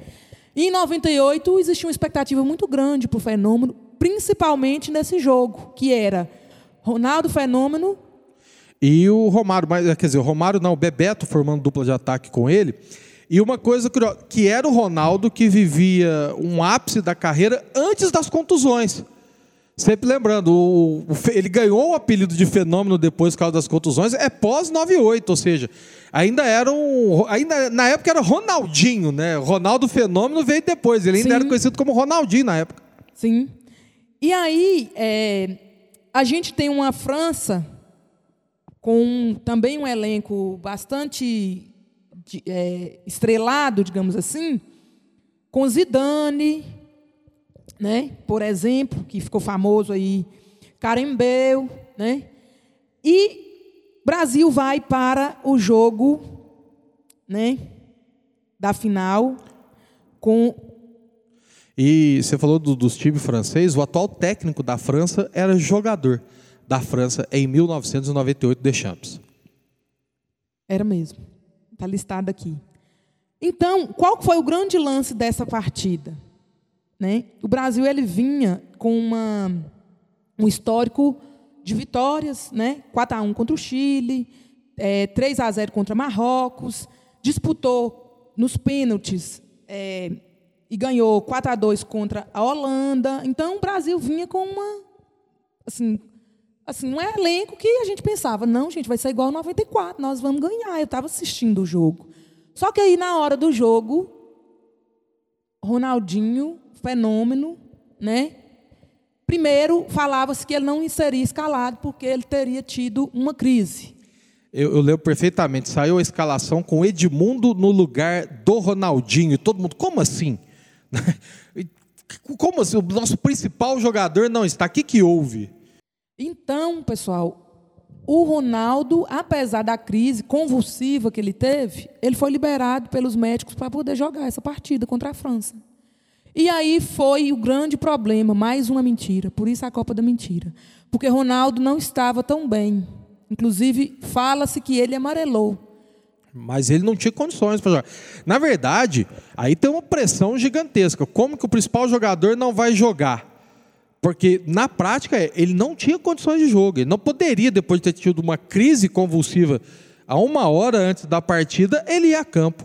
E em 98 existia uma expectativa muito grande para o fenômeno, principalmente nesse jogo, que era Ronaldo Fenômeno E o Romário, mas, quer dizer, o Romário não, o Bebeto formando dupla de ataque com ele. E uma coisa curiosa, que era o Ronaldo que vivia um ápice da carreira antes das contusões. Sempre lembrando, o- o ele ganhou o apelido de fenômeno depois por causa das contusões, é pós 98, ou seja, ainda era um, ainda na época era Ronaldinho, né? Ronaldo Fenômeno veio depois, ele ainda Sim. era conhecido como Ronaldinho na época. Sim. E aí, é, a gente tem uma França com também um elenco bastante de- é, estrelado, digamos assim, com Zidane, né? por exemplo, que ficou famoso aí, Carembeu, né? E Brasil vai para o jogo, né? da final com E você falou do- dos times franceses, o atual técnico da França era jogador da França em 1998 Deschamps. Era mesmo. Está listado aqui. Então, qual foi o grande lance dessa partida? Né? O Brasil ele vinha com uma, um histórico de vitórias, né? 4 a 1 contra o Chile, é, 3 a 0 contra Marrocos, disputou nos pênaltis é, e ganhou 4 a 2 contra a Holanda. Então, o Brasil vinha com uma assim, assim, um elenco que a gente pensava, não, gente, vai ser igual ao 94, nós vamos ganhar. Eu estava assistindo o jogo. Só que aí, na hora do jogo, Ronaldinho, fenômeno, né? Primeiro, falava-se que ele não seria escalado porque ele teria tido uma crise. Eu, eu lembro perfeitamente, saiu a escalação com Edmundo no lugar do Ronaldinho. Todo mundo, como assim? Como assim? O nosso principal jogador não está. O que, que houve? Então, pessoal, o Ronaldo, apesar da crise convulsiva que ele teve, ele foi liberado pelos médicos para poder jogar essa partida contra a França. E aí foi o grande problema, mais uma mentira, por isso a Copa da Mentira. Porque Ronaldo não estava tão bem. Inclusive, fala-se que ele amarelou. Mas ele não tinha condições para jogar. Na verdade, aí tem uma pressão gigantesca. Como que o principal jogador não vai jogar? Porque, na prática, ele não tinha condições de jogo. Ele não poderia, depois de ter tido uma crise convulsiva a uma hora antes da partida, ele ir a campo.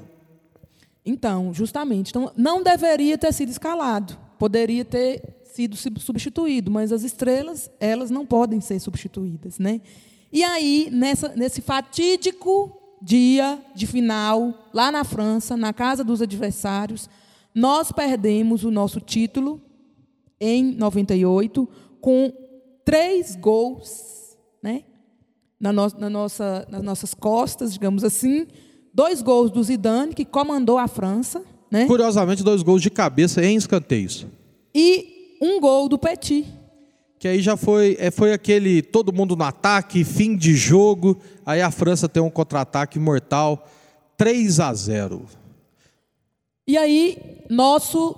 Então, justamente. Então, não deveria ter sido escalado. Poderia ter sido sub- substituído, mas as estrelas, elas não podem ser substituídas, né? E aí, nessa, nesse fatídico dia de final, lá na França, na casa dos adversários, nós perdemos o nosso título em 98 com três gols, né? Na, no, na nossa, nas nossas costas, digamos assim. Dois gols do Zidane, que comandou a França, né? Curiosamente, dois gols de cabeça em escanteios. E um gol do Petit. Que aí já foi, é, foi aquele todo mundo no ataque, fim de jogo. Aí a França tem um contra-ataque mortal, 3 a 0. E aí, nosso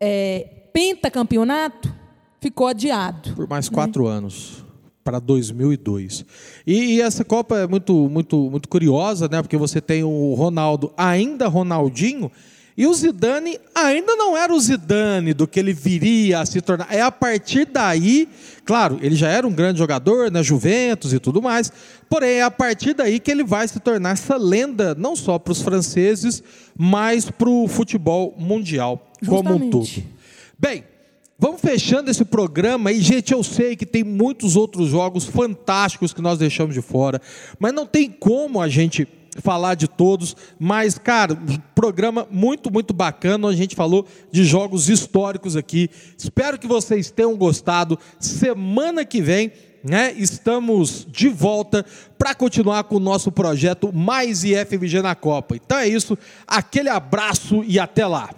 é, pentacampeonato ficou adiado. Por mais quatro anos, para 2002. E, e essa Copa é muito, muito, muito curiosa, né? Porque você tem o Ronaldo, ainda Ronaldinho, e o Zidane ainda não era o Zidane do que ele viria a se tornar. É a partir daí, claro, ele já era um grande jogador na Juventus e tudo mais, porém é a partir daí que ele vai se tornar essa lenda, não só para os franceses, mas para o futebol mundial como um todo. Justamente. Bem, vamos fechando esse programa e, gente, eu sei que tem muitos outros jogos fantásticos que nós deixamos de fora, mas não tem como a gente falar de todos, mas, cara, programa muito, muito bacana, a gente falou de jogos históricos aqui. Espero que vocês tenham gostado. Semana que vem, né, estamos de volta para continuar com o nosso projeto Mais IFMG na Copa. Então é isso, aquele abraço e até lá.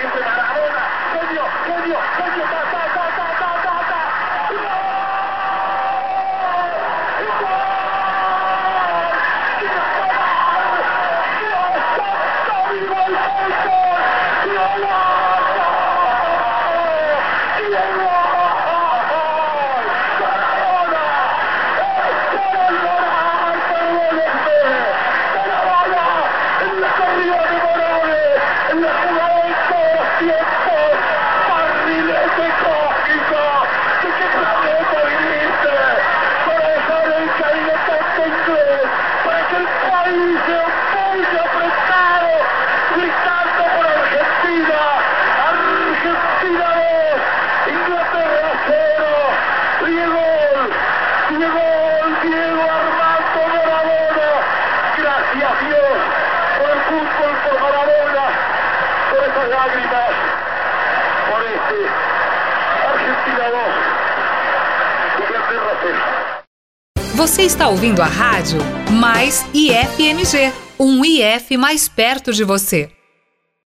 Tocar para Borruchaga, siempre Marabona, genio, genio, genio, ta, ta, ta, ta, ta, ta, ta, en la corrida de Morales, en la jugada de todos los tiempos, barrilete cósmico, ¿de qué planeta viniste? Para dejar el caído tanto inglés, para que el país se muy apretado, gritando por Argentina, Argentina 2, Inglaterra 0, Diego, Diego, Diego Armando Maradona, gracias Dios por el fútbol, por Maradona, por esas lágrimas, por este Argentina 2, Inglaterra 0. Você está ouvindo a rádio Mais IFMG, um IF mais perto de você.